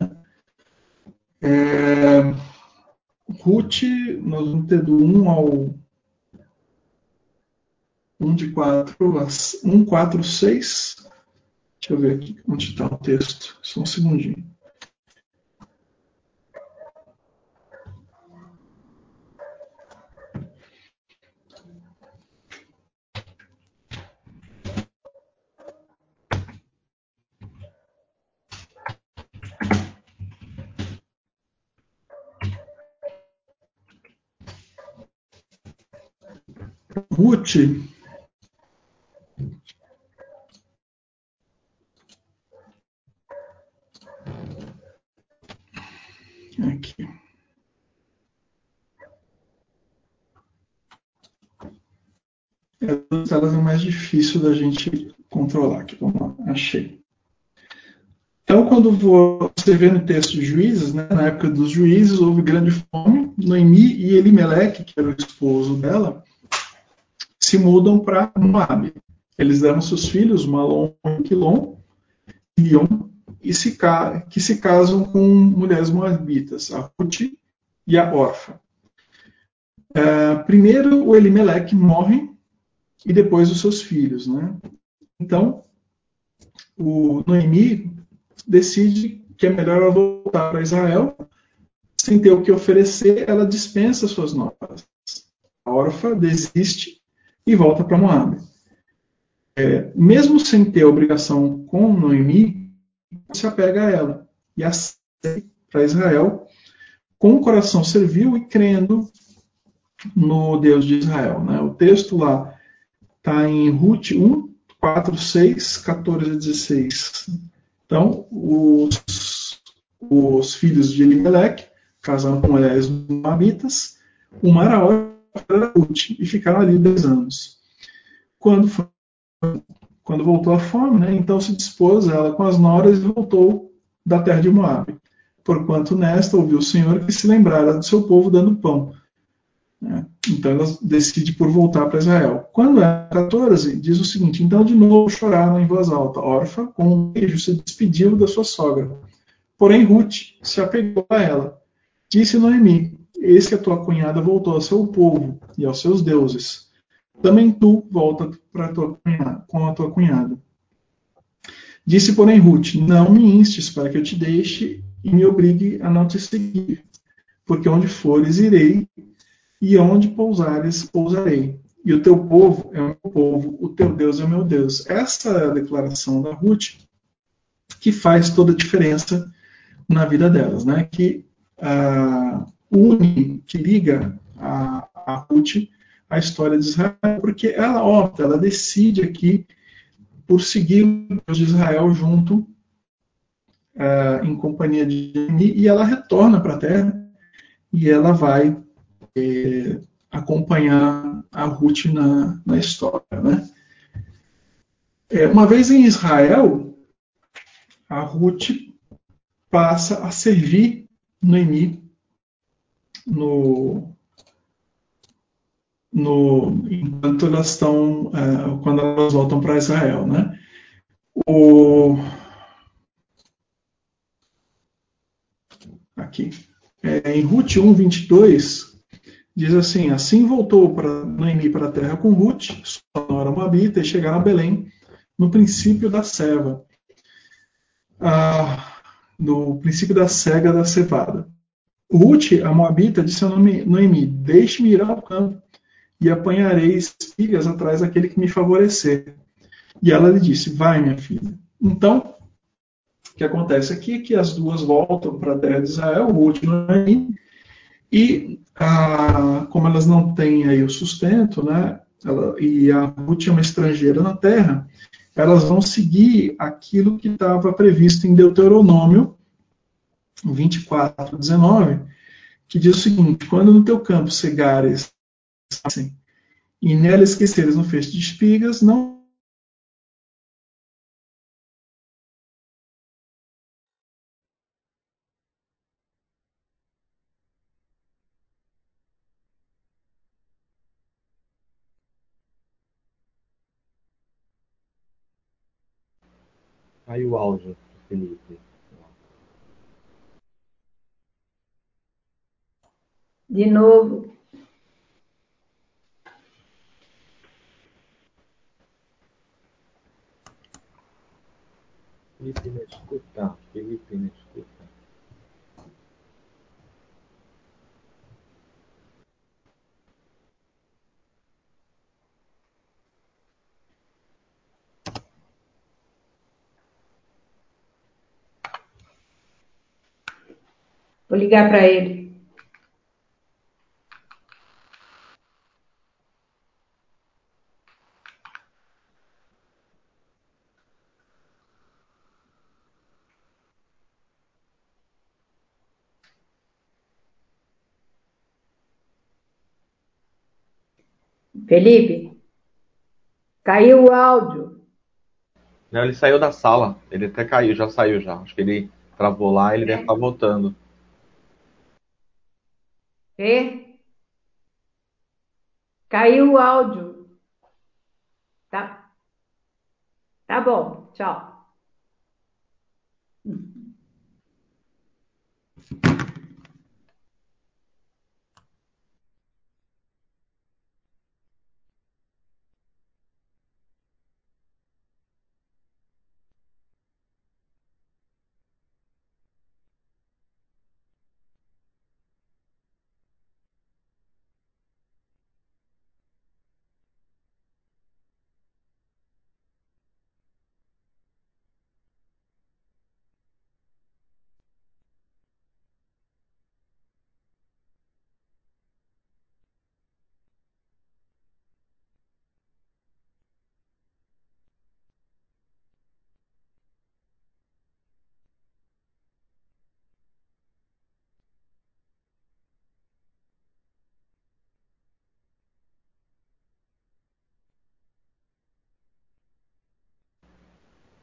É, Ruth, nós vamos ter do 1 ao 1 de 4, 1, 4, 6. Deixa eu ver aqui onde está o texto. Só um segundinho. Ruth aqui. Elas é mais difícil da gente controlar. Aqui, vamos lá, achei. Então, quando você vê no texto de Juízes, né, na época dos Juízes, houve grande fome. Noemi e Elimeleque, que era o esposo dela, se mudam para Moab. Eles deram seus filhos, Malom e Quilom, e se, que se casam com mulheres moabitas, a Ruth e a Orfa. É, primeiro o Elimeleque morre e depois os seus filhos. Né? Então, o Noemi decide que é melhor ela voltar para Israel, sem ter o que oferecer, ela dispensa suas noras. A Orfa desiste e volta para Moab. É, mesmo sem ter obrigação com Noemi, se apega a ela e aceita para Israel com o coração servil e crendo no Deus de Israel. Né? O texto lá está em Ruth 1, 4, 6, 14 a 16. Então, os, os filhos de Elimelech casaram com mulheres moabitas, uma era para Ruth e ficaram ali 10 anos. Quando, foi, quando voltou a fome, né, então se dispôs ela com as noras e voltou da terra de Moab. Porquanto nesta ouviu o Senhor que se lembrara do seu povo dando pão. Né? Então ela decide por voltar para Israel. Quando é 14, diz o seguinte: Então de novo choraram em voz alta. Orfa, com um beijo, se despediu da sua sogra. Porém, Ruth se apegou a ela. Disse Noemi: Eis que a tua cunhada voltou ao seu povo e aos seus deuses. também tu volta para tua cunhada, com a tua cunhada. Disse, porém, Ruth: Não me instes para que eu te deixe e me obrigue a não te seguir, porque onde fores irei, e onde pousares pousarei. E o teu povo é o meu povo, o teu Deus é o meu Deus. Essa é a declaração da Ruth que faz toda a diferença na vida delas, né? Que uh, une, que liga a, a Ruth à história de Israel, porque ela opta, ela decide aqui por seguir o Deus de Israel junto uh, em companhia de Noemi, e ela retorna para a terra e ela vai eh, acompanhar a Ruth na, na história. Né? É, uma vez em Israel, a Ruth passa a servir Noemi no, no, enquanto elas estão, é, quando elas voltam para Israel, né? O, aqui, é, em Ruth 1, 22, diz assim: Assim voltou para Noemi para a terra com Ruth, sua nora Moabita, e chegaram a Belém no princípio da ceva, ah, no princípio da cega da cevada. Ruth, a Moabita, disse a Noemi: Deixe-me ir ao campo e apanharei espigas atrás daquele que me favorecer. E ela lhe disse: Vai, minha filha. Então, o que acontece aqui é que as duas voltam para a terra de Israel, Ruth e Noemi, e ah, como elas não têm aí o sustento, né, ela, e a Ruth é uma estrangeira na terra, elas vão seguir aquilo que estava previsto em Deuteronômio 24, 19, que diz o seguinte: quando no teu campo cegares e nela esqueceres no feixe de espigas, não Aí o áudio, Felipe. De novo. Felipe me escuta. Felipe me escuta. Vou ligar para ele. Felipe, caiu o áudio. Não, ele saiu da sala. Ele até caiu, já saiu já. Acho que ele travou lá, ele deve estar voltando. Fê? Caiu o áudio. Tá. Tá bom. Tchau.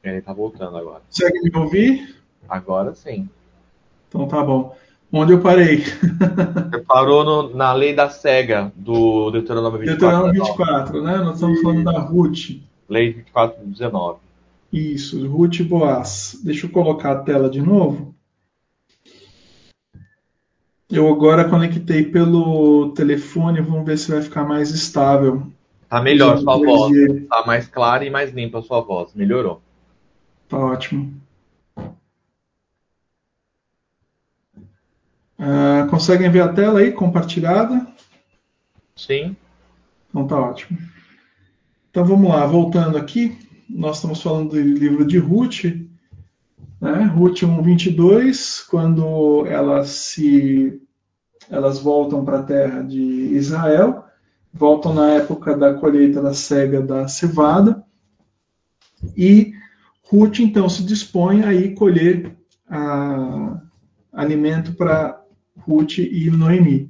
Ele tá voltando agora. Consegue me ouvir? Agora sim. Então tá bom. Onde eu parei? *laughs* Você parou no, na lei da cega do Deuteronômio 24. Deuteronômio 24, né? Nós estamos falando da Ruth. Lei 24, 19. Isso, Ruth e Boaz. Deixa eu colocar a tela de novo. Eu agora conectei pelo telefone, vamos ver se vai ficar mais estável. Tá melhor sua voz. Tá mais clara e mais limpa a sua voz. Melhorou. Tá ótimo. Uh, conseguem ver a tela aí compartilhada? Sim. Então tá ótimo. Então vamos lá, voltando aqui, nós estamos falando do livro de Ruth, né? Ruth 1:22, quando elas se elas voltam para a terra de Israel, voltam na época da colheita da cega da cevada, e Ruth então se dispõe a ir colher a, alimento para Ruth e Noemi.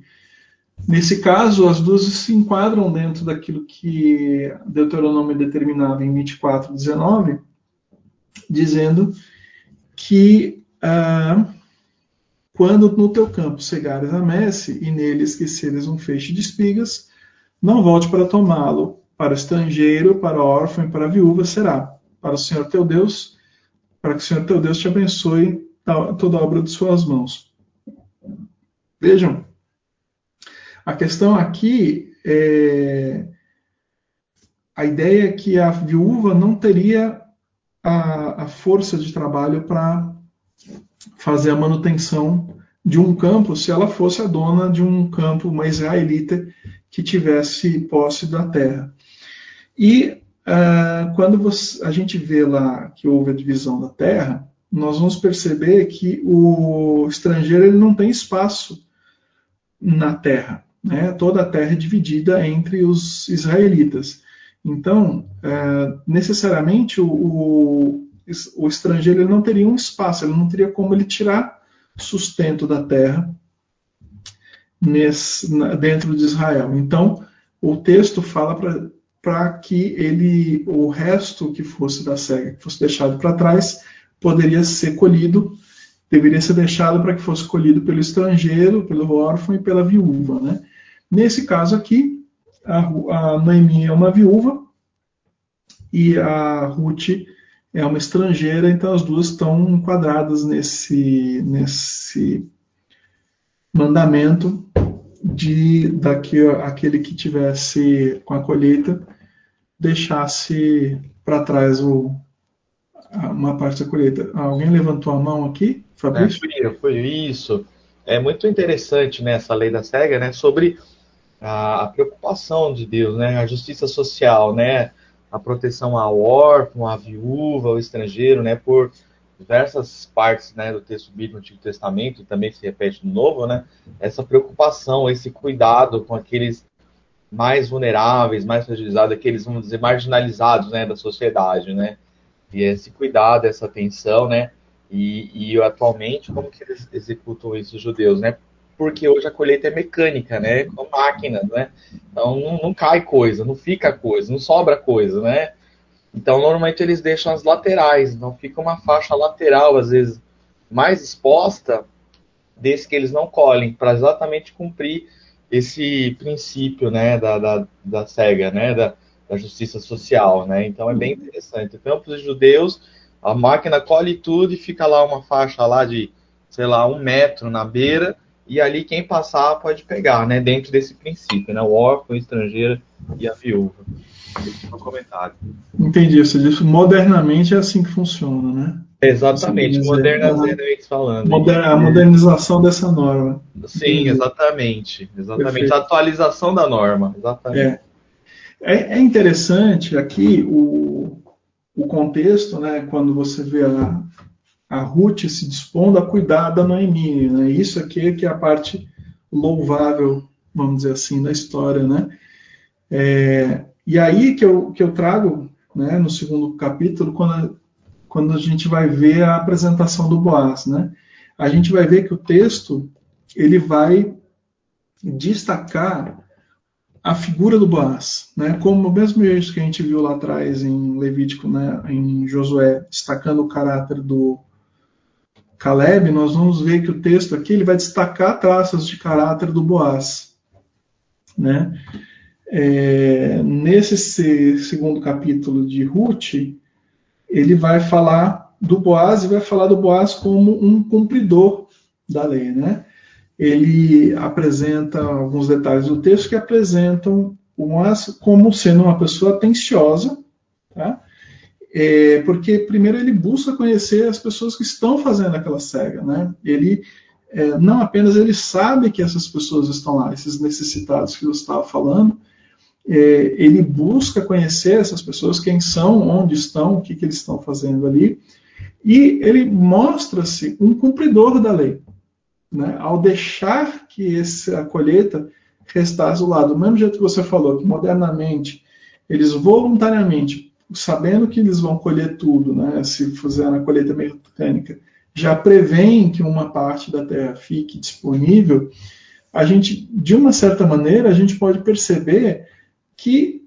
Nesse caso, as duas se enquadram dentro daquilo que Deuteronômio determinava em 24, 19, dizendo que ah, quando no teu campo cegares a messe e nele esqueceres um feixe de espigas, não volte para tomá-lo, para estrangeiro, para órfão e para viúva será, para o Senhor teu Deus, para que o Senhor teu Deus te abençoe toda a obra de suas mãos. Vejam, a questão aqui é a ideia é que a viúva não teria a, a força de trabalho para fazer a manutenção de um campo se ela fosse a dona de um campo, uma israelita que tivesse posse da terra. E uh, quando você, a gente vê lá que houve a divisão da terra, nós vamos perceber que o estrangeiro ele não tem espaço na terra. Né? Toda a terra é dividida entre os israelitas. Então, é, necessariamente, o, o, o estrangeiro ele não teria um espaço, ele não teria como ele tirar sustento da terra nesse, dentro de Israel. Então, o texto fala para que ele, o resto que fosse da cega, que fosse deixado para trás, poderia ser colhido deveria ser deixado para que fosse colhido pelo estrangeiro, pelo órfão e pela viúva. Né? Nesse caso aqui, a, a Noemi é uma viúva e a Ruth é uma estrangeira, então as duas estão enquadradas nesse, nesse mandamento de daqui aquele que tivesse com a colheita deixasse para trás o, uma parte da colheita. Alguém levantou a mão aqui? Fabrício? É, foi, isso. É muito interessante né, lei da cega, né, sobre a, a, preocupação de Deus, né, a justiça social, né, a proteção ao órfão, à viúva, ao estrangeiro, né, por diversas partes, né, do texto bíblico do Antigo Testamento e também se repete no Novo, né, essa preocupação, esse cuidado com aqueles mais vulneráveis, mais fragilizados, aqueles, vamos dizer, marginalizados, né, da sociedade, né, e esse cuidado, essa atenção, né, e, e atualmente, como que eles executam isso, os judeus, né? Porque hoje a colheita é mecânica, né? Com máquinas, né? Então não, não cai coisa, não fica coisa, não sobra coisa, né? Então normalmente eles deixam as laterais, então fica uma faixa lateral, às vezes, mais exposta, desse que eles não colhem, para exatamente cumprir esse princípio, né, da, da, da cega, né, da, da justiça social, né? Então é bem interessante. Campos de judeus a máquina colhe tudo e fica lá uma faixa lá de, sei lá, um metro na beira, e ali quem passar pode pegar, né? Dentro desse princípio, né? O órfão, o estrangeiro e a viúva. É um comentário. Entendi. Você disse modernamente é assim que funciona, né? Exatamente, modernamente falando. Moder a modernização dessa norma. Sim, exatamente. Exatamente. Perfeito. A atualização da norma. Exatamente. É. É, é interessante aqui o, o contexto, né, quando você vê a, a Ruth se dispondo a cuidar da Noemi, né, isso aqui é que é a parte louvável, vamos dizer assim, da história, né, é, e aí que eu, que eu trago, né, no segundo capítulo, quando a, quando a gente vai ver a apresentação do Boaz, né, a gente vai ver que o texto, ele vai destacar a figura do Boaz, né? Como o mesmo jeito que a gente viu lá atrás em Levítico, né, em Josué, destacando o caráter do Caleb, nós vamos ver que o texto aqui ele vai destacar traços de caráter do Boaz, né? É, nesse segundo capítulo de Ruth, ele vai falar do Boaz e vai falar do Boaz como um cumpridor da lei, né? ele apresenta alguns detalhes do texto que apresentam o Boaz como sendo uma pessoa atenciosa, tá? É, porque primeiro ele busca conhecer as pessoas que estão fazendo aquela cega, né? Ele é, não apenas ele sabe que essas pessoas estão lá, esses necessitados que eu estava falando, ele busca conhecer essas pessoas, quem são, onde estão, o que, que eles estão fazendo ali, e ele mostra-se um cumpridor da lei, né? ao deixar que essa colheita restasse do lado. Do mesmo jeito que você falou, que modernamente eles voluntariamente, sabendo que eles vão colher tudo, né? se fizer a colheita mecânica, já prevêem que uma parte da terra fique disponível, a gente, de uma certa maneira, a gente pode perceber que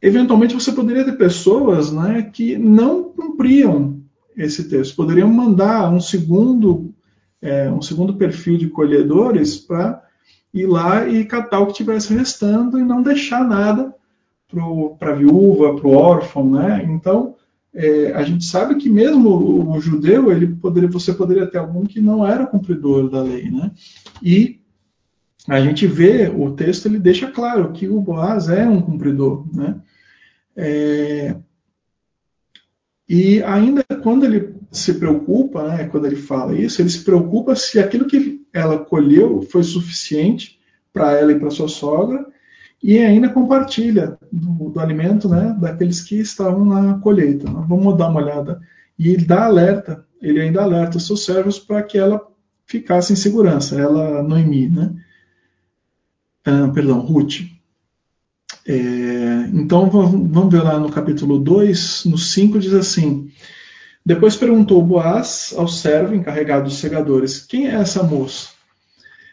eventualmente você poderia ter pessoas né, que não cumpriam esse texto, poderiam mandar um segundo, é, um segundo perfil de colhedores para ir lá e catar o que tivesse restando e não deixar nada para a viúva, para o órfão, né? Então, é, a gente sabe que mesmo o, o, judeu, ele poderia, você poderia ter algum que não era cumpridor da lei, né? E a gente vê, o texto ele deixa claro que o Boaz é um cumpridor, né? É, e ainda quando ele se preocupa, né, quando ele fala isso, ele se preocupa se aquilo que ela colheu foi suficiente para ela e para sua sogra, e ainda compartilha do, do, alimento né, daqueles que estavam na colheita. Vamos dar uma olhada. E ele dá alerta, ele ainda alerta seus servos para que ela ficasse em segurança, ela, Noemi, né? Ah, perdão, Ruth. É, então vamos ver lá no capítulo 2, no 5 diz assim: Depois perguntou Boaz ao servo encarregado dos segadores: Quem é essa moça?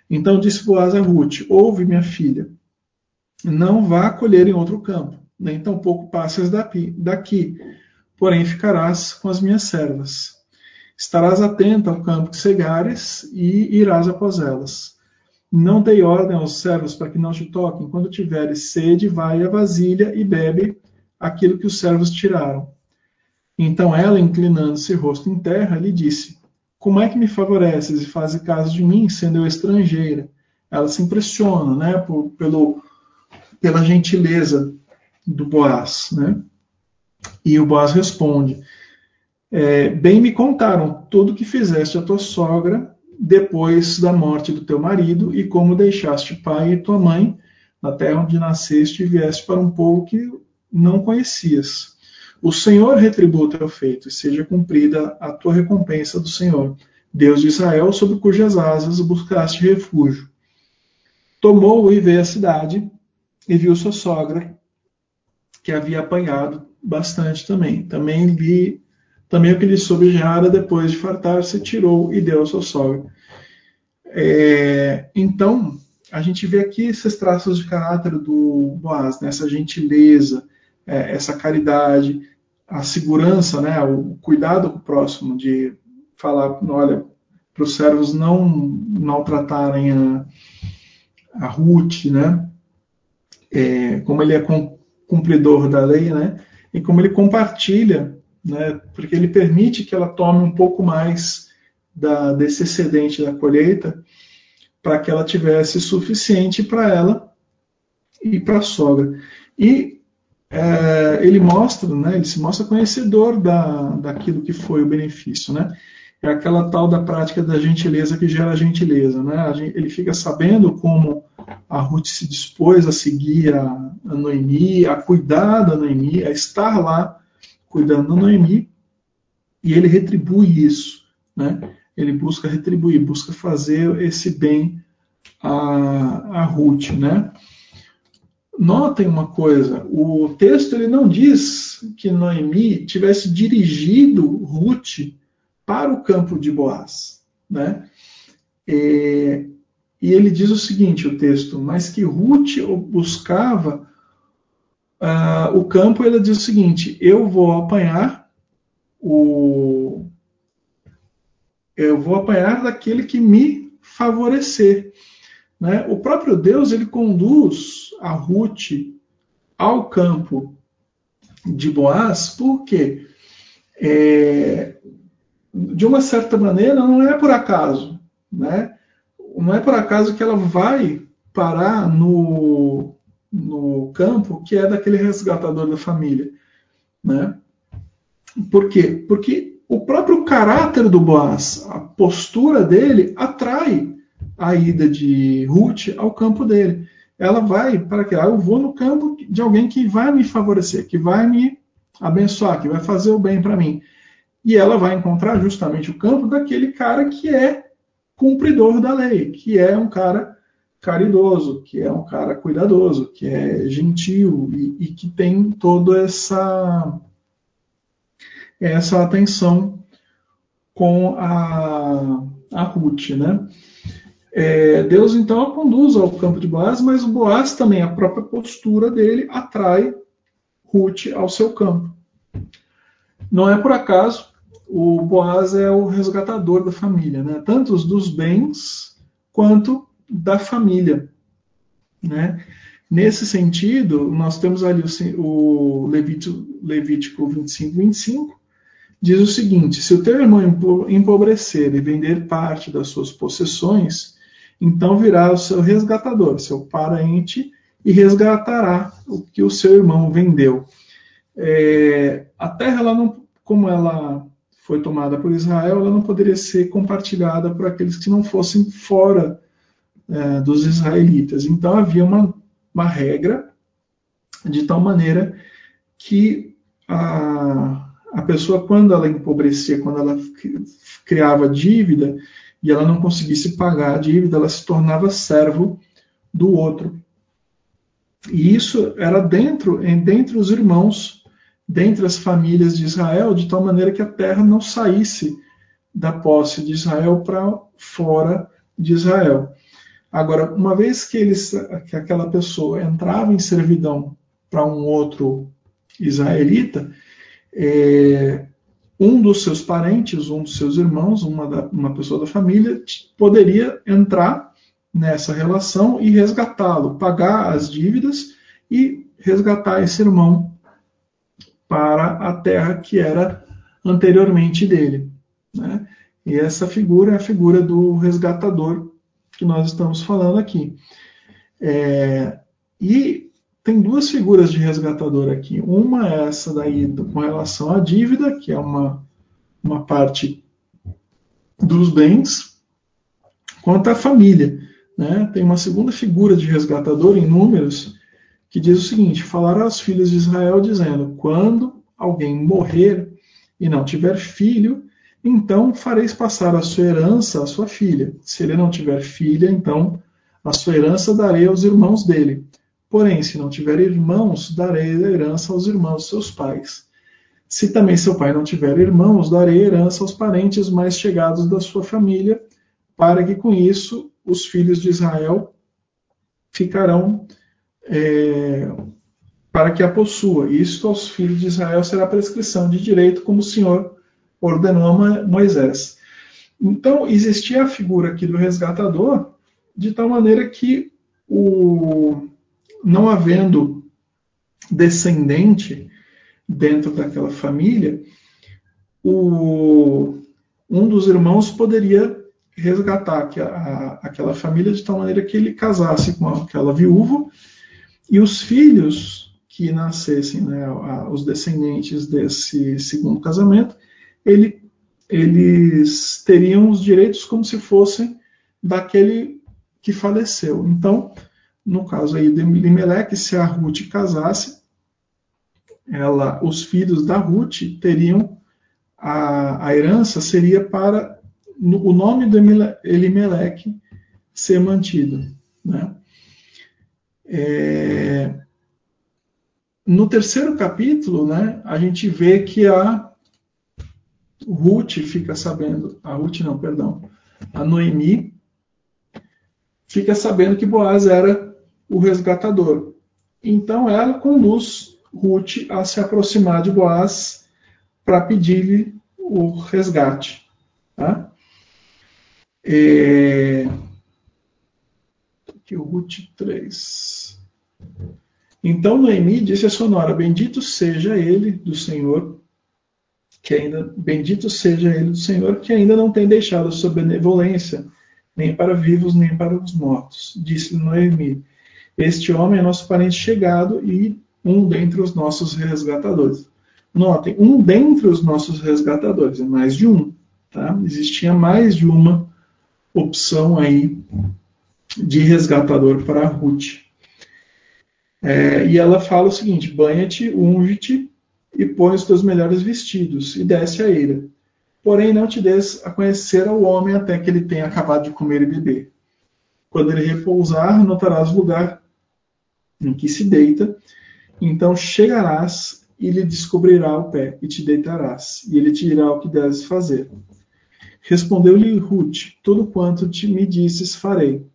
Então disse Boaz a Ruth: Ouve, minha filha, não vá colher em outro campo, nem tampouco passes daqui, porém ficarás com as minhas servas. Estarás atenta ao campo que cegares e irás após elas. Não dei ordem aos servos para que não te toquem. Quando tiveres sede, vai à vasilha e bebe aquilo que os servos tiraram. Então ela, inclinando-se rosto em terra, lhe disse: Como é que me favoreces e fazes caso de mim, sendo eu estrangeira? Ela se impressiona, né, por, pelo, pela gentileza do Boaz, né? E o Boaz responde: é, Bem me contaram tudo que fizeste a tua sogra depois da morte do teu marido e como deixaste pai e tua mãe na terra onde nasceste e vieste para um povo que não conhecias. O Senhor retribua o teu feito e seja cumprida a tua recompensa do Senhor, Deus de Israel, sob cujas asas buscaste refúgio. Tomou e veio à cidade e viu sua sogra, que havia apanhado bastante também. Também vi também o que lhe sobrejara depois de fartar-se, tirou e deu à sua sogra. É, então, a gente vê aqui esses traços de caráter do Boaz, né? essa gentileza, é, essa caridade, a segurança, né? o cuidado com o próximo, de falar, olha, para os servos não maltratarem a, a Ruth, né? É, como ele é cumpridor da lei, né? E como ele compartilha né, porque ele permite que ela tome um pouco mais da, desse excedente da colheita para que ela tivesse suficiente para ela e para a sogra. E é, ele mostra, né, ele se mostra conhecedor da, daquilo que foi o benefício, né? É aquela tal da prática da gentileza que gera gentileza, né? Ele fica sabendo como a Ruth se dispôs a seguir a, a Noemi, a cuidar da Noemi, a estar lá cuidando da Noemi, e ele retribui isso, né? Ele busca retribuir, busca fazer esse bem a, a Ruth, né? Notem uma coisa, o texto ele não diz que Noemi tivesse dirigido Ruth para o campo de Boaz, né? E, e ele diz o seguinte, o texto, mas que Ruth buscava uh, o campo ele diz o seguinte: eu vou apanhar o eu vou apanhar daquele que me favorecer. Né? O próprio Deus ele conduz a Ruth ao campo de Boaz, porque é, de uma certa maneira não é por acaso, né? Não é por acaso que ela vai parar no no campo que é daquele resgatador da família. Né? Por quê? Porque o próprio caráter do Boaz, a postura dele, atrai a ida de Ruth ao campo dele. Ela vai para que? Ah, eu vou no campo de alguém que vai me favorecer, que vai me abençoar, que vai fazer o bem para mim. E ela vai encontrar justamente o campo daquele cara que é cumpridor da lei, que é um cara caridoso, que é um cara cuidadoso, que é gentil e, e que tem toda essa essa atenção com a, a Ruth, né? É, Deus então a conduz ao campo de Boaz, mas o Boaz também, a própria postura dele, atrai Ruth ao seu campo. Não é por acaso, o Boaz é o resgatador da família, né? tanto dos bens quanto da família. Né? Nesse sentido, nós temos ali o Levítico, Levítico 25, 25, diz o seguinte: se o teu irmão empobrecer e vender parte das suas possessões, então virá o seu resgatador, seu parente, e resgatará o que o seu irmão vendeu. É, a terra, ela não, como ela foi tomada por Israel, ela não poderia ser compartilhada por aqueles que não fossem fora é, dos israelitas. Então havia uma, uma regra de tal maneira que a, a pessoa, quando ela empobrecia, quando ela criava dívida, e ela não conseguisse pagar a dívida, ela se tornava servo do outro. E isso era dentro, dentre os irmãos, dentre as famílias de Israel, de tal maneira que a terra não saísse da posse de Israel para fora de Israel. Agora, uma vez que, eles, que aquela pessoa entrava em servidão para um outro israelita, é, um dos seus parentes, um dos seus irmãos, uma, da, uma pessoa da família, poderia entrar nessa relação e resgatá-lo, pagar as dívidas e resgatar esse irmão para a terra que era anteriormente dele. Né? E essa figura é a figura do resgatador que nós estamos falando aqui. É, e tem duas figuras de resgatador aqui. Uma é essa daí com relação à dívida, que é uma, uma parte dos bens, quanto à família. Né? Tem uma segunda figura de resgatador em números que diz o seguinte: falará aos filhos de Israel, dizendo: Quando alguém morrer e não tiver filho, então fareis passar a sua herança à sua filha. Se ele não tiver filha, então a sua herança darei aos irmãos dele. Porém, se não tiver irmãos, darei a herança aos irmãos seus pais. Se também seu pai não tiver irmãos, darei herança aos parentes mais chegados da sua família, para que com isso os filhos de Israel ficarão é, para que a possua. Isto aos filhos de Israel será prescrição de direito, como o Senhor ordenou a Moisés. Então, existia a figura aqui do resgatador, de tal maneira que o, não havendo descendente dentro daquela família, o, um dos irmãos poderia resgatar a, a, aquela família de tal maneira que ele casasse com aquela viúva e os filhos que nascessem, né, os descendentes desse segundo casamento, ele, eles teriam os direitos como se fossem daquele que faleceu. Então, no caso aí de Elimelec, se a Ruth casasse, ela, os filhos da Ruth teriam a, a herança seria para no, o nome de Elimelec ser mantido. Né? É, no terceiro capítulo, né, a gente vê que a Ruth fica sabendo, a Ruth não, perdão, a Noemi fica sabendo que Boaz era o resgatador. Então ela conduz Ruth a se aproximar de Boaz para pedir-lhe o resgate. Tá? É... Aqui o Ruth 3. Então Noemi disse a Sonora: Bendito seja ele do Senhor, que ainda bendito seja ele do Senhor, que ainda não tem deixado sua benevolência, nem para vivos, nem para os mortos. Disse Noemi: Este homem é nosso parente chegado e um dentre os nossos resgatadores. Notem, um dentre os nossos resgatadores, é mais de um. Tá? Existia mais de uma opção aí de resgatador para Ruth. É, e ela fala o seguinte: banha-te, unge-te e põe os teus melhores vestidos e desce a eira. Porém, não te des a conhecer ao homem até que ele tenha acabado de comer e beber. Quando ele repousar, notarás o lugar em que se deita, então chegarás e lhe descobrirá o pé, e te deitarás, e ele te dirá o que deves fazer. Respondeu-lhe Ruth: Tudo quanto te me disses farei.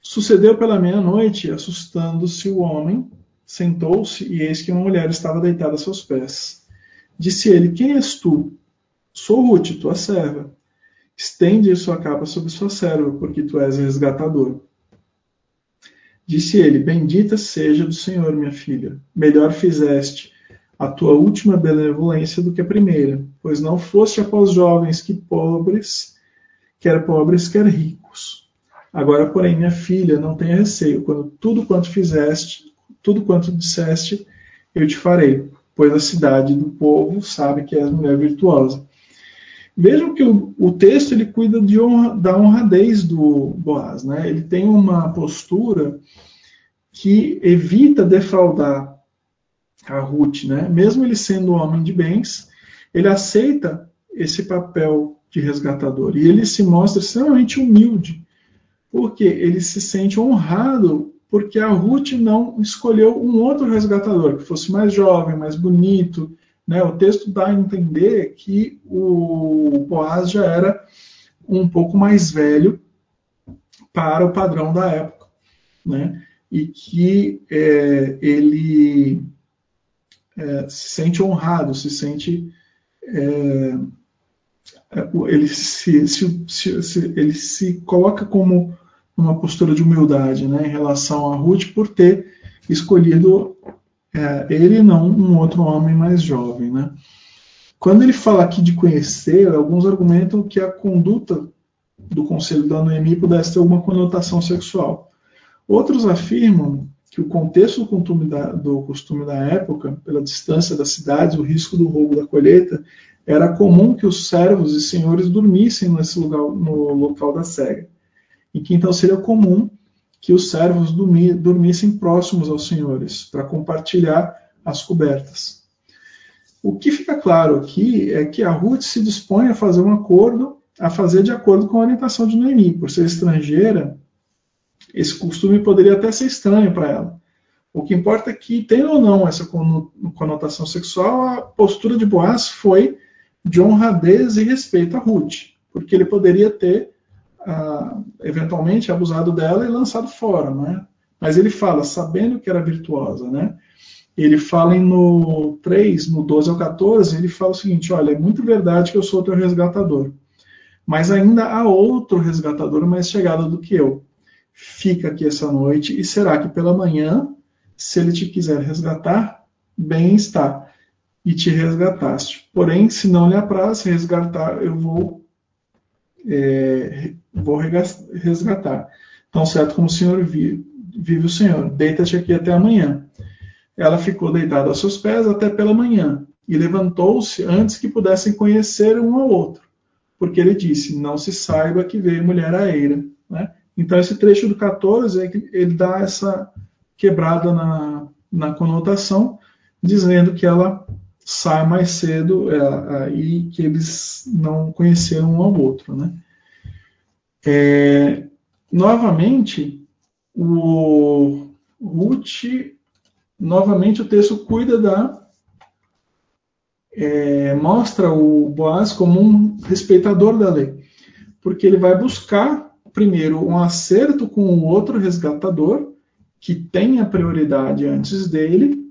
Sucedeu pela meia-noite, assustando-se o homem, sentou-se, e eis que uma mulher estava deitada a seus pés. Disse ele: Quem és tu? Sou Ruth, tua serva. Estende sua capa sobre sua serva, porque tu és resgatador. Disse ele: Bendita seja do Senhor, minha filha. Melhor fizeste a tua última benevolência do que a primeira, pois não foste após jovens que pobres, quer pobres, quer ricos. Agora, porém, minha filha, não tenha receio, quando tudo quanto fizeste, tudo quanto disseste, eu te farei, pois a cidade do povo sabe que és mulher virtuosa. Vejam que o, o texto ele cuida honra, da honradez do Boaz, né? Ele tem uma postura que evita defraudar a Ruth, né? Mesmo ele sendo um homem de bens, ele aceita esse papel de resgatador e ele se mostra extremamente humilde, porque ele se sente honrado porque a Ruth não escolheu um outro resgatador que fosse mais jovem, mais bonito. Né? O texto dá a entender que o Boaz já era um pouco mais velho para o padrão da época, né? e que é, ele é, se sente honrado, se sente. É, é ele se, se, se, ele se coloca como uma postura de humildade né, em relação a Ruth por ter escolhido é, ele não um outro homem mais jovem. Né? Quando ele fala aqui de conhecer, alguns argumentam que a conduta do conselho da Noemi pudesse ter alguma conotação sexual. Outros afirmam que o contexto do costume, da, época, pela distância das cidades, o risco do roubo da colheita, era comum que os servos e senhores dormissem nesse lugar, no local da cega. E que então seria comum que os servos dormissem próximos aos senhores, para compartilhar as cobertas. O que fica claro aqui é que a Ruth se dispõe a fazer um acordo, a fazer de acordo com a orientação de Noemi. Por ser estrangeira, esse costume poderia até ser estranho para ela. O que importa é que, tendo ou não essa conotação sexual, a postura de Boaz foi de honradez e respeito a Ruth, porque ele poderia ter, ah, eventualmente, abusado dela e lançado fora, né? Mas ele fala, sabendo que era virtuosa, né? Ele fala no 3, no 12 ao 14, ele fala o seguinte: olha, é muito verdade que eu sou teu resgatador, mas ainda há outro resgatador mais chegado do que eu fica aqui essa noite, e será que pela manhã, se ele te quiser resgatar, bem está, e te resgataste. Porém, se não lhe apraz resgatar, eu vou, é, vou resgatar. Tão certo como o Senhor vive, vive o Senhor, deita-te aqui até amanhã. Ela ficou deitada aos seus pés até pela manhã, e levantou-se antes que pudessem conhecer um ao outro, porque ele disse: Não se saiba que veio mulher a eira. Né? Então, esse trecho do 14 é que ele dá essa quebrada na, na conotação, dizendo que ela sai mais cedo é, que eles não conheceram um ao outro. Né? É, novamente, o Ruth, novamente o texto cuida da. É, mostra o Boaz como um respeitador da lei, porque ele vai buscar primeiro, um acerto com o outro resgatador, que tenha prioridade antes dele,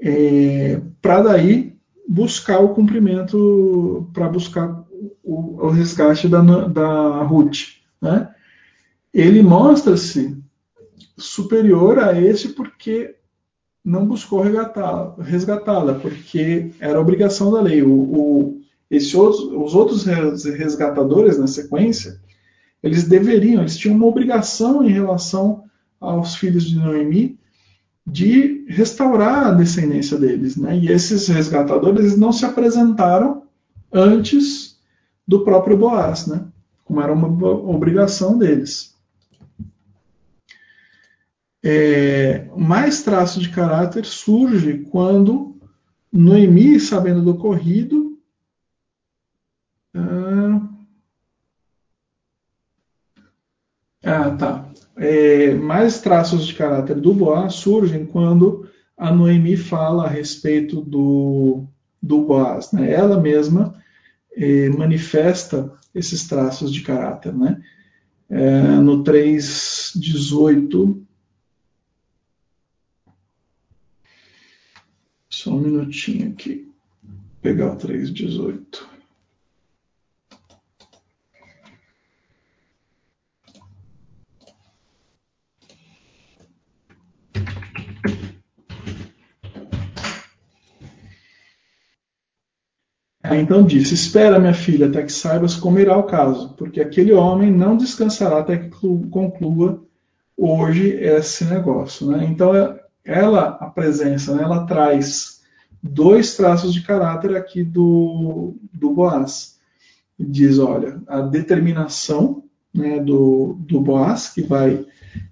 é, para daí buscar o cumprimento, para buscar o, o, resgate da, da Ruth. Né? Ele mostra-se superior a esse porque não buscou resgatá-la, porque era obrigação da lei. O, o, esse outro, os outros resgatadores na sequência, eles deveriam, eles tinham uma obrigação em relação aos filhos de Noemi de restaurar a descendência deles. Né? E esses resgatadores não se apresentaram antes do próprio Boaz, né? como era uma obrigação deles. É, mais traço de caráter surge quando Noemi, sabendo do ocorrido, ah, ah tá. É, mais traços de caráter do Boaz surgem quando a Noemi fala a respeito do, do Boaz. Né? Ela mesma é, manifesta esses traços de caráter. Né? É, no 3,18. Só um minutinho aqui. Vou pegar o 3,18. Então disse: Espera, minha filha, até que saibas como irá o caso, porque aquele homem não descansará até que conclua hoje esse negócio. Né? Então, ela, a presença, né, ela traz dois traços de caráter aqui do, do Boaz. Diz: olha, a determinação né, do, do Boaz, que vai,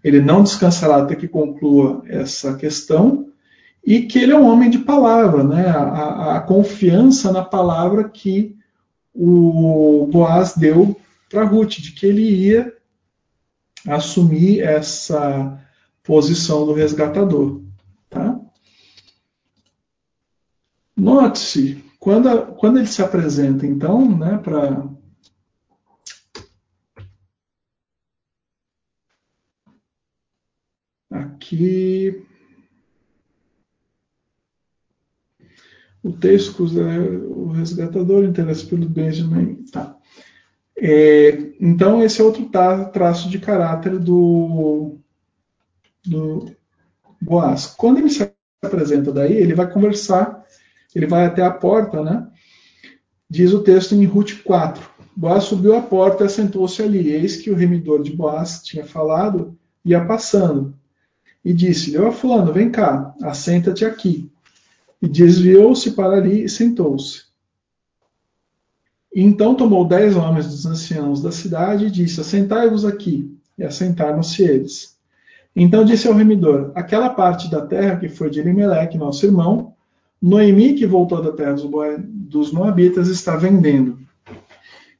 ele não descansará até que conclua essa questão, e que ele é um homem de palavra, né? A, a confiança na palavra que o Boaz deu para Ruth, de que ele ia assumir essa posição do resgatador. Tá? Note-se, quando, quando ele se apresenta, então, né, para aqui O texto, o resgatador interessa pelo Benjamin. Tá. É, então, esse é outro traço de caráter do, do Boaz. Quando ele se apresenta daí, ele vai conversar, ele vai até a porta, né? Diz o texto em Ruth 4. Boaz subiu à porta e assentou-se ali. Eis que o remidor de Boaz tinha falado, ia passando. E disse-lhe: Ó, Fulano, vem cá, assenta-te aqui. E desviou-se para ali e sentou-se. Então tomou dez homens dos anciãos da cidade e disse: Assentai-vos aqui. E assentaram-se eles. Então disse ao remidor: Aquela parte da terra que foi de Elimelec, nosso irmão, Noemi, que voltou da terra dos Moabitas, está vendendo.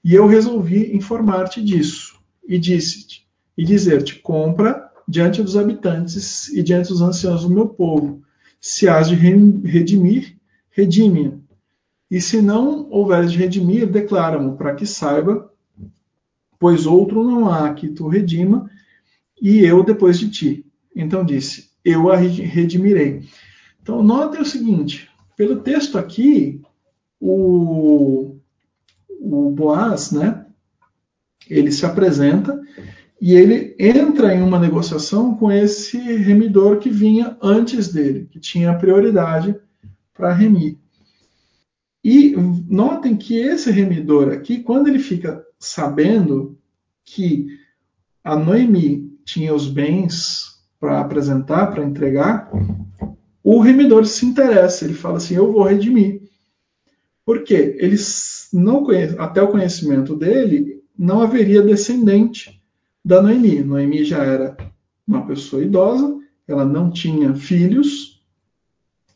E eu resolvi informar-te disso. E disse-te, e dizer-te: Compra diante dos habitantes e diante dos anciãos do meu povo, se has de redimir, redime-a. E se não houveres de redimir, declara-mo, para que saiba, pois outro não há que tu redima, e eu depois de ti. Então disse: Eu a redimirei. Então, notem o seguinte: pelo texto aqui, o, o Boaz, né, ele se apresenta e ele entra em uma negociação com esse remidor que vinha antes dele, que tinha prioridade para remir. E notem que esse remidor aqui, quando ele fica sabendo que a Noemi tinha os bens para apresentar, para entregar, o remidor se interessa, ele fala assim: Eu vou redimir. Por quê? Eles não conhece, até o conhecimento dele, não haveria descendente da Noemi. Noemi já era uma pessoa idosa, ela não tinha filhos,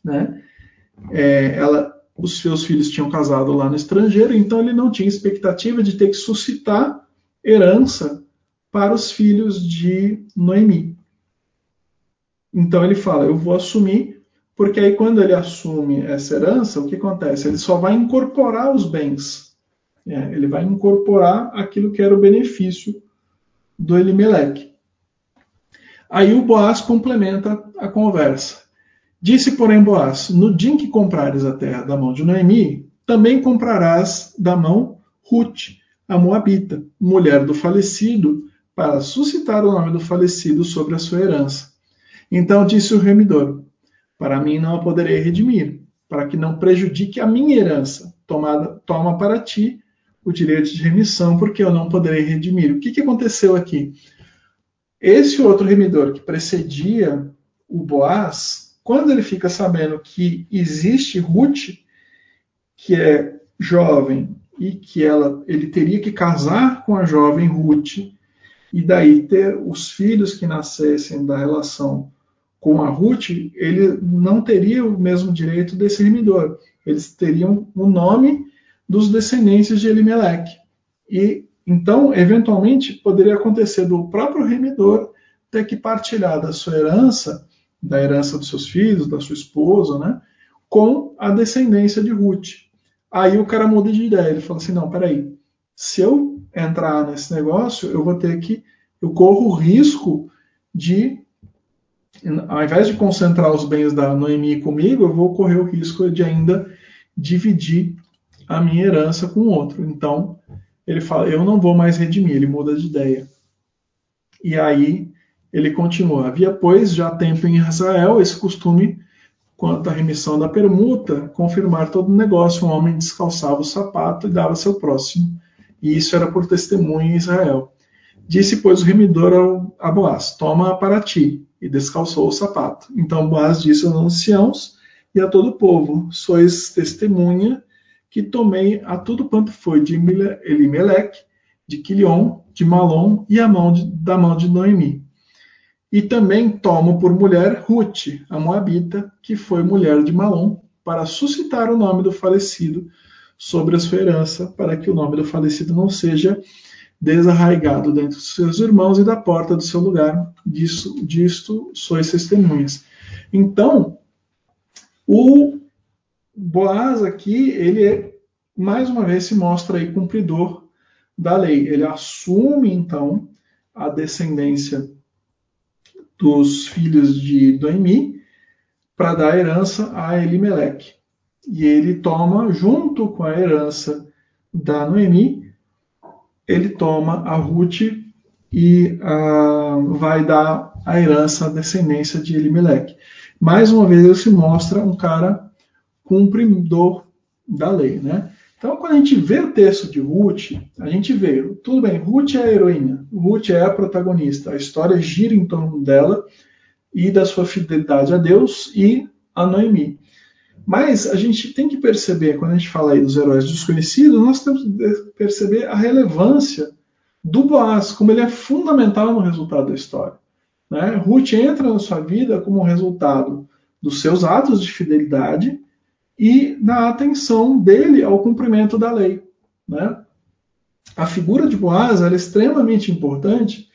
né? É, ela, os seus filhos tinham casado lá no estrangeiro, então ele não tinha expectativa de ter que suscitar herança para os filhos de Noemi. Então ele fala: Eu vou assumir, porque aí quando ele assume essa herança, o que acontece? Ele só vai incorporar os bens. É, ele vai incorporar aquilo que era o benefício do Elimelec. Aí o Boaz complementa a conversa. Disse, porém, Boaz: No dia em que comprares a terra da mão de Noemi, também comprarás da mão Ruth, a Moabita, mulher do falecido, para suscitar o nome do falecido sobre a sua herança. Então disse o remidor: Para mim não a poderei redimir, para que não prejudique a minha herança. Tomada, toma para ti o direito de remissão, porque eu não poderei redimir. O que, que aconteceu aqui? esse outro remidor que precedia o Boaz, quando ele fica sabendo que existe Ruth, que é jovem e que ela, ele teria que casar com a jovem Ruth e daí ter os filhos que nascessem da relação com a Ruth, ele não teria o mesmo direito desse remidor. Eles teriam o nome dos descendentes de Elimelech. E então, eventualmente, poderia acontecer do próprio remidor ter que partilhar da sua herança, da herança dos seus filhos, da sua esposa, né, com a descendência de Ruth. Aí o cara muda de ideia, ele fala assim: não, peraí, se eu entrar nesse negócio, eu vou ter que, eu corro o risco de, ao invés de concentrar os bens da Noemi comigo, eu vou correr o risco de ainda dividir a minha herança com outro. Então, ele fala: eu não vou mais redimir, ele muda de ideia. E aí ele continua: havia, pois, já tempo em Israel esse costume quanto à remissão da permuta, confirmar todo o negócio, um homem descalçava o sapato e dava seu próximo, e isso era por testemunho em Israel. Disse, pois, o remidor ao, a Boaz, toma para ti, e descalçou o sapato. Então Boaz disse aos anciãos e a todo o povo, sois testemunha que tomei a tudo quanto foi de Elimelech, de Quilion, de Malom e mão de, da mão de Noemi e também tomo por mulher Ruth, a Moabita, que foi mulher de Malom, para suscitar o nome do falecido sobre a sua herança, para que o nome do falecido não seja desarraigado dentre os seus irmãos e da porta do seu lugar. Disso, disto sois testemunhas. Então, o Boaz aqui, ele é, mais uma vez se mostra aí cumpridor da lei. Ele assume, então, a descendência dos filhos de Noemi para dar herança a Elimelech. E ele toma, junto com a herança da Noemi, ele toma a Ruth e uh, vai dar a herança à descendência de Elimelech. Mais uma vez ele se mostra um cara cumpridor da lei, né? Então, quando a gente vê o texto de Ruth, a gente vê, tudo bem, Ruth é a heroína, Ruth é a protagonista, a história gira em torno dela e da sua fidelidade a Deus e a Noemi. Mas a gente tem que perceber, quando a gente fala aí dos heróis desconhecidos, nós temos que perceber a relevância do Boaz, como ele é fundamental no resultado da história. Né? Ruth entra na sua vida como resultado dos seus atos de fidelidade e na atenção dele ao cumprimento da lei. Né? A figura de Boaz é extremamente importante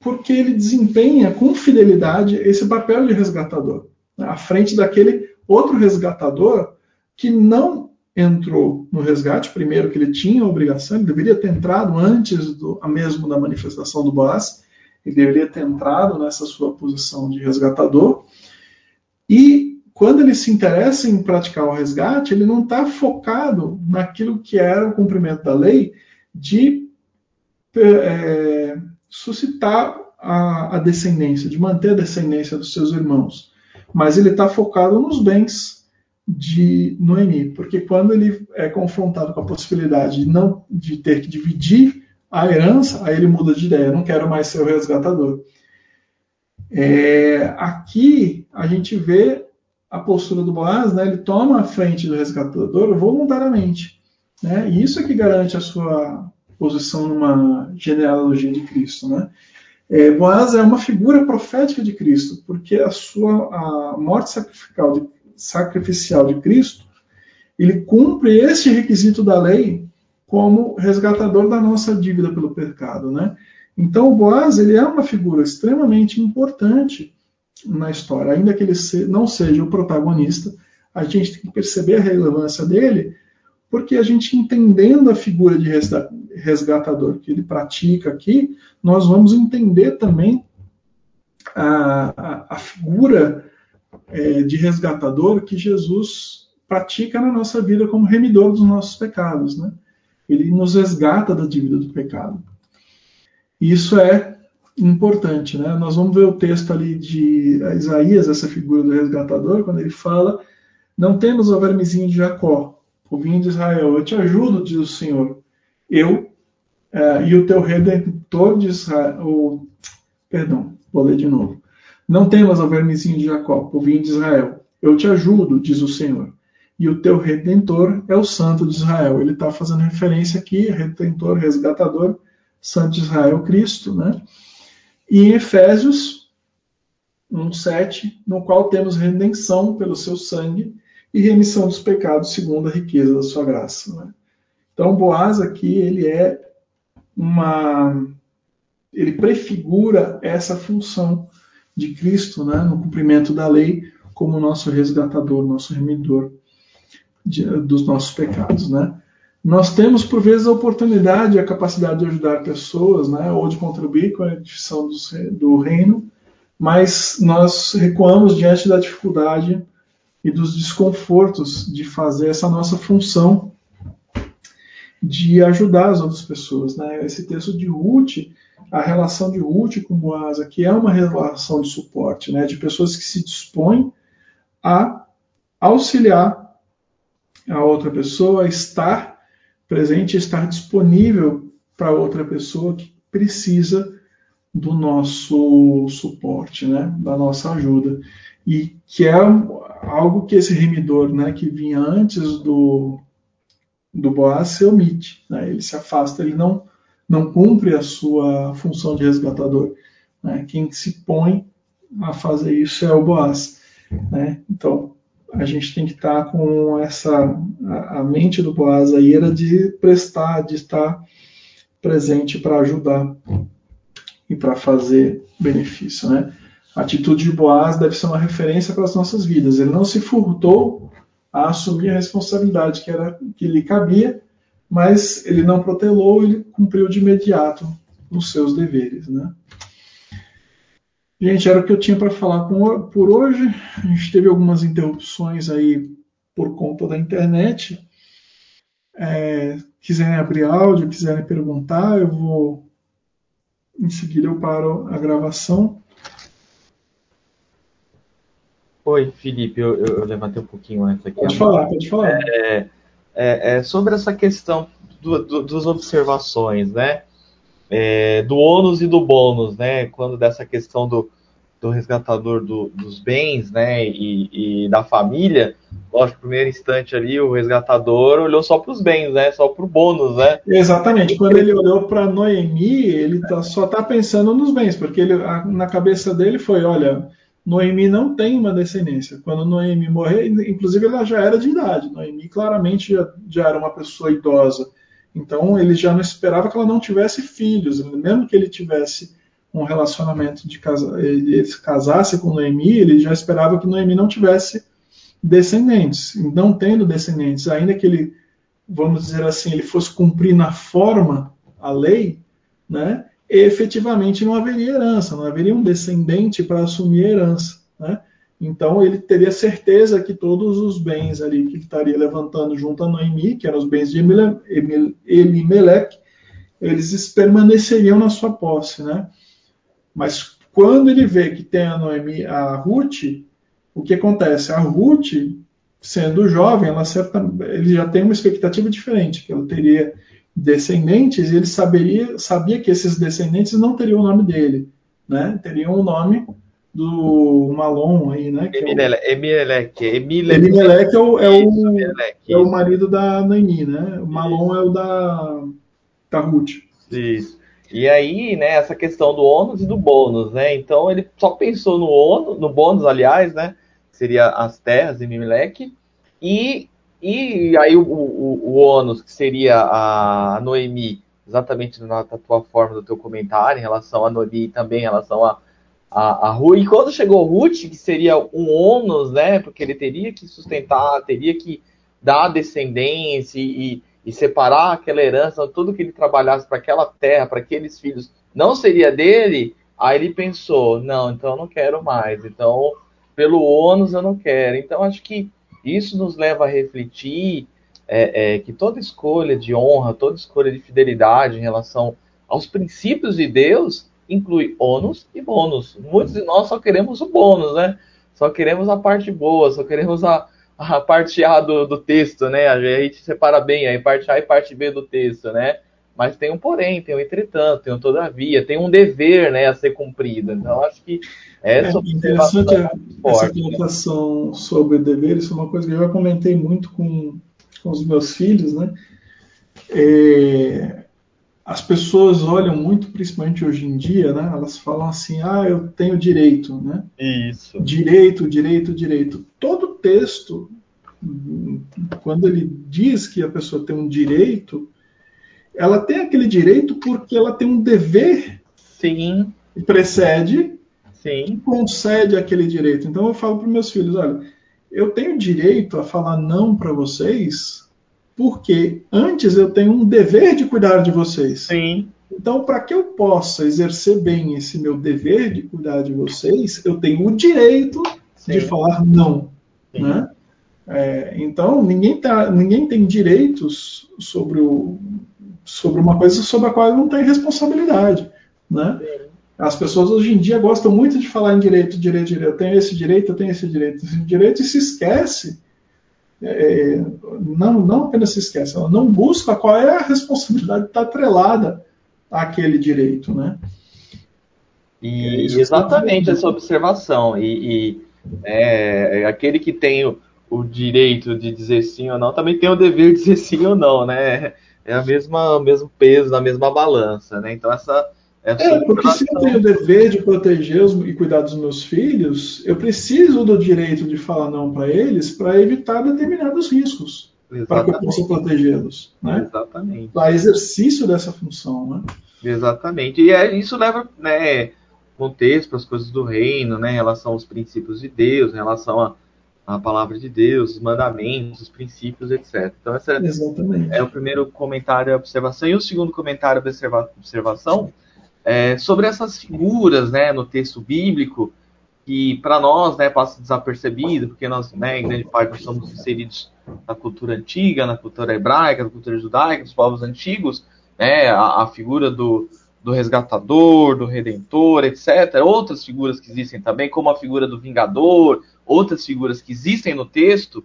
porque ele desempenha com fidelidade esse papel de resgatador, né? à frente daquele outro resgatador que não entrou no resgate, primeiro que ele tinha a obrigação, ele deveria ter entrado antes do, mesmo da manifestação do Boaz, ele deveria ter entrado nessa sua posição de resgatador, e quando ele se interessa em praticar o resgate, ele não está focado naquilo que era o cumprimento da lei de é, suscitar a, a, descendência, de manter a descendência dos seus irmãos. Mas ele está focado nos bens de Noemi, porque quando ele é confrontado com a possibilidade de não de ter que dividir a herança, aí ele muda de ideia, não quero mais ser o resgatador. É, aqui a gente vê a postura do Boaz, né, ele toma a frente do resgatador voluntariamente. Né, e isso é que garante a sua posição numa genealogia de Cristo. Né? É, Boaz é uma figura profética de Cristo, porque a sua a morte sacrificial de, sacrificial de Cristo, ele cumpre este requisito da lei como resgatador da nossa dívida pelo pecado. Né? Então, o Boaz ele é uma figura extremamente importante na história. Ainda que ele não seja o protagonista, a gente tem que perceber a relevância dele, porque a gente entendendo a figura de resgatador que ele pratica aqui, nós vamos entender também a, a, a figura é, de resgatador que Jesus pratica na nossa vida como remidor dos nossos pecados. Né? Ele nos resgata da dívida do pecado. Isso é importante. Né? Nós vamos ver o texto ali de Isaías, essa figura do resgatador, quando ele fala: Não temos o vermezinho de Jacó, o vinho de Israel. Eu te ajudo, diz o Senhor. Eu é, e o teu redentor de Israel, o, Perdão, vou ler de novo. Não temas, ó vermezinho de Jacó, povinho de Israel. Eu te ajudo, diz o Senhor. E o teu redentor é o Santo de Israel. Ele está fazendo referência aqui, redentor, resgatador, Santo de Israel, Cristo, né? E em Efésios 1,7, no qual temos redenção pelo seu sangue e remissão dos pecados segundo a riqueza da sua graça. Né? Então, Boaz aqui, ele é uma. Ele prefigura essa função de Cristo né, no cumprimento da lei como nosso resgatador, nosso remidor de, dos nossos pecados. Né? Nós temos, por vezes, a oportunidade e a capacidade de ajudar pessoas né, ou de contribuir com a edificação do, do reino, mas nós recuamos diante da dificuldade e dos desconfortos de fazer essa nossa função de ajudar as outras pessoas. Né? Esse texto de Ruth, a relação de Ruth com Boaz aqui é uma relação de suporte, né? de pessoas que se dispõem a auxiliar a outra pessoa, a estar presente, estar disponível para outra pessoa que precisa do nosso suporte, né? da nossa ajuda. E que é algo que esse remidor, né, que vinha antes do, do Boaz, se omite. Né? Ele se afasta, ele não, não cumpre a sua função de resgatador. Né? Quem se põe a fazer isso é o Boaz. Né? Então, a gente tem que estar com essa. A, a mente do Boaz aí era de prestar, de estar presente para ajudar e para fazer benefício. Né? A atitude de Boaz deve ser uma referência para as nossas vidas. Ele não se furtou a assumir a responsabilidade que, era, que lhe cabia, mas ele não protelou, ele cumpriu de imediato os seus deveres. Né? Gente, era o que eu tinha para falar por hoje. A gente teve algumas interrupções aí por conta da internet. É, quiserem abrir áudio, quiserem perguntar, eu vou. Em seguida eu paro a gravação. Oi, Felipe, eu, eu, levantei um pouquinho antes aqui. Pode falar, pode falar. É, é, é sobre essa questão do, do, das observações, né? É, do ônus e do bônus, né? Quando dessa questão do, do resgatador do, dos bens, né? E, e, da família, lógico, no primeiro instante ali, o resgatador olhou só para os bens, né? Só para o bônus, né? Exatamente. Quando ele olhou para Noemi, ele tá, só está pensando nos bens, porque ele, a, na cabeça dele foi, olha Noemi não tem uma descendência. Quando Noemi morrer, inclusive ela já era de idade. Noemi claramente já, já, era uma pessoa idosa. Então ele já não esperava que ela não tivesse filhos. Mesmo que ele tivesse um relacionamento de casa, ele se casasse com Noemi, ele já esperava que Noemi não tivesse descendentes. Não tendo descendentes, ainda que ele, vamos dizer assim, ele fosse cumprir na forma a lei, né? efetivamente não haveria herança, não haveria um descendente para assumir a herança. Né? Então ele teria certeza que todos os bens ali que estaria levantando junto a Noemi, que eram os bens de Elimelech, eles permaneceriam na sua posse. Né? Mas quando ele vê que tem a Noemi, a Ruth, o que acontece? A Ruth, sendo jovem, ela certa, ele já tem uma expectativa diferente, que ela teria descendentes, ele saberia, sabia que esses descendentes não teriam o nome dele, né? Teriam o nome do Malon aí, né? Que Emelec, é Emelec, é o, é, o, é o marido da Naini, né? O Malon é o da, da Ruth. Isso. E aí, né, essa questão do ônus e do bônus, né? Então ele só pensou no ônus, no bônus, aliás, né? Seria as terras de Mimeleque, e e aí o, o, o ônus, que seria a Noemi, exatamente na tua forma do teu comentário, em relação a Noemi e também em relação a, a, a Rui. E quando chegou Ruth, que seria um ônus, né? Porque ele teria que sustentar, teria que dar descendência e, e separar aquela herança, tudo que ele trabalhasse para aquela terra, para aqueles filhos, não seria dele. Aí ele pensou, não, então eu não quero mais. Então, pelo ônus eu não quero. Então, acho que isso nos leva a refletir é, é, que toda escolha de honra, toda escolha de fidelidade em relação aos princípios de Deus inclui ônus e bônus. Muitos de nós só queremos o bônus, né? Só queremos a parte boa, só queremos a, a parte A do, do texto, né? A gente separa bem aí, parte A e parte B do texto, né? mas tem um porém, tem um entretanto, tem um todavia, tem um dever né, a ser cumprido. Então, acho que essa é interessante é essa né? colocação né? sobre dever, isso é uma coisa que eu já comentei muito com, com os meus filhos, né? É, as pessoas olham muito, principalmente hoje em dia, né? Elas falam assim, ah, eu tenho direito, né? Isso. Direito, direito, direito. Todo texto, quando ele diz que a pessoa tem um direito, ela tem aquele direito porque ela tem um dever Sim. que precede Sim. que concede aquele direito. Então eu falo para meus filhos, olha, eu tenho direito a falar não para vocês porque antes eu tenho um dever de cuidar de vocês. Sim. Então, para que eu possa exercer bem esse meu dever de cuidar de vocês, eu tenho o direito Sim. de falar não. Né? É, então, ninguém, tá, ninguém tem direitos sobre o, sobre uma coisa sobre a qual não tem responsabilidade. Né? As pessoas hoje em dia gostam muito de falar em direito, direito, direito. Eu tenho esse direito, eu tenho esse direito, esse direito, e se esquece. É, não, não apenas se esquece, ela não busca qual é a responsabilidade que está atrelada àquele direito. Né? E, é exatamente essa observação. E, e é, aquele que tem o, o direito de dizer sim ou não também tem o dever de dizer sim ou não, né? é a mesma, o mesmo peso, na mesma balança, né? Então essa é, é porque se eu tenho o dever de proteger e cuidar dos meus filhos, eu preciso do direito de falar não para eles para evitar determinados riscos, para que eu possa protegê-los, né? Exatamente. Para exercício dessa função, né? Exatamente. E é, isso leva, né, contexto para as coisas do reino, né, em relação aos princípios de Deus, em relação a palavra de Deus, os mandamentos, os princípios, etc. Então, essa Exatamente. é o primeiro comentário, a observação. E o segundo comentário, a observação, é sobre essas figuras né, no texto bíblico, que para nós né, passa desapercebido, porque nós, né, em grande parte, somos inseridos na cultura antiga, na cultura hebraica, na cultura judaica, dos povos antigos, né, a, a figura do, do resgatador, do redentor, etc. Outras figuras que existem também, como a figura do vingador, outras figuras que existem no texto,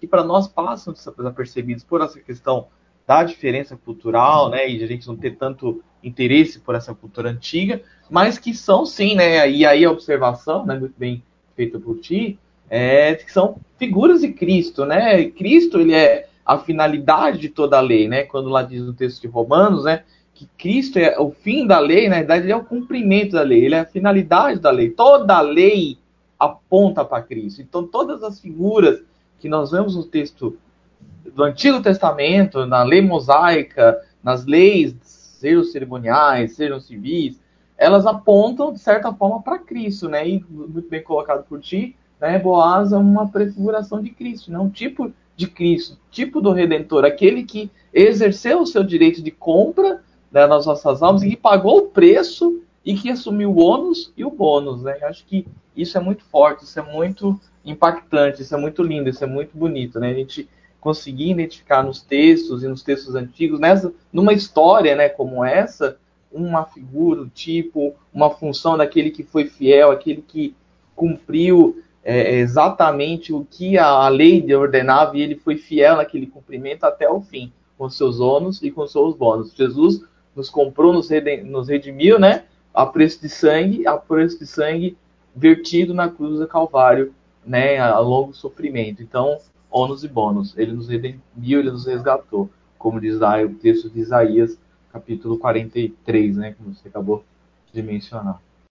que para nós passam desapercebidos por essa questão da diferença cultural, né, e a gente não ter tanto interesse por essa cultura antiga, mas que são sim, né, e aí a observação, né, muito bem feita por ti, é que são figuras de Cristo, né, Cristo, ele é a finalidade de toda a lei, né, quando lá diz no texto de Romanos, né, que Cristo é o fim da lei, na verdade, ele é o cumprimento da lei, ele é a finalidade da lei. Toda a lei aponta para Cristo. Então, todas as figuras que nós vemos no texto do Antigo Testamento, na lei mosaica, nas leis, sejam cerimoniais, sejam civis, elas apontam, de certa forma, para Cristo, né? E muito bem colocado por ti, né? Boaz é uma prefiguração de Cristo, né? um tipo de Cristo, tipo do Redentor, aquele que exerceu o seu direito de compra né, nas nossas almas e que pagou o preço e que assumiu o ônus e o bônus, né? Acho que isso é muito forte, isso é muito impactante, isso é muito lindo, isso é muito bonito, né? A gente conseguir identificar nos textos e nos textos antigos, nessa, numa história, né, como essa, uma figura, um tipo, uma função daquele que foi fiel, aquele que cumpriu é, exatamente o que a, lei ordenava e ele foi fiel naquele cumprimento até o fim, com seus ônus e com seus bônus. Jesus nos comprou, nos, redimiu, né? A preço de sangue, a preço de sangue vertido na cruz do Calvário, né? A longo sofrimento. Então, ônus e bônus. Ele nos redimiu, ele nos resgatou. Como diz lá o texto de Isaías, capítulo 43, né? Que você acabou de mencionar.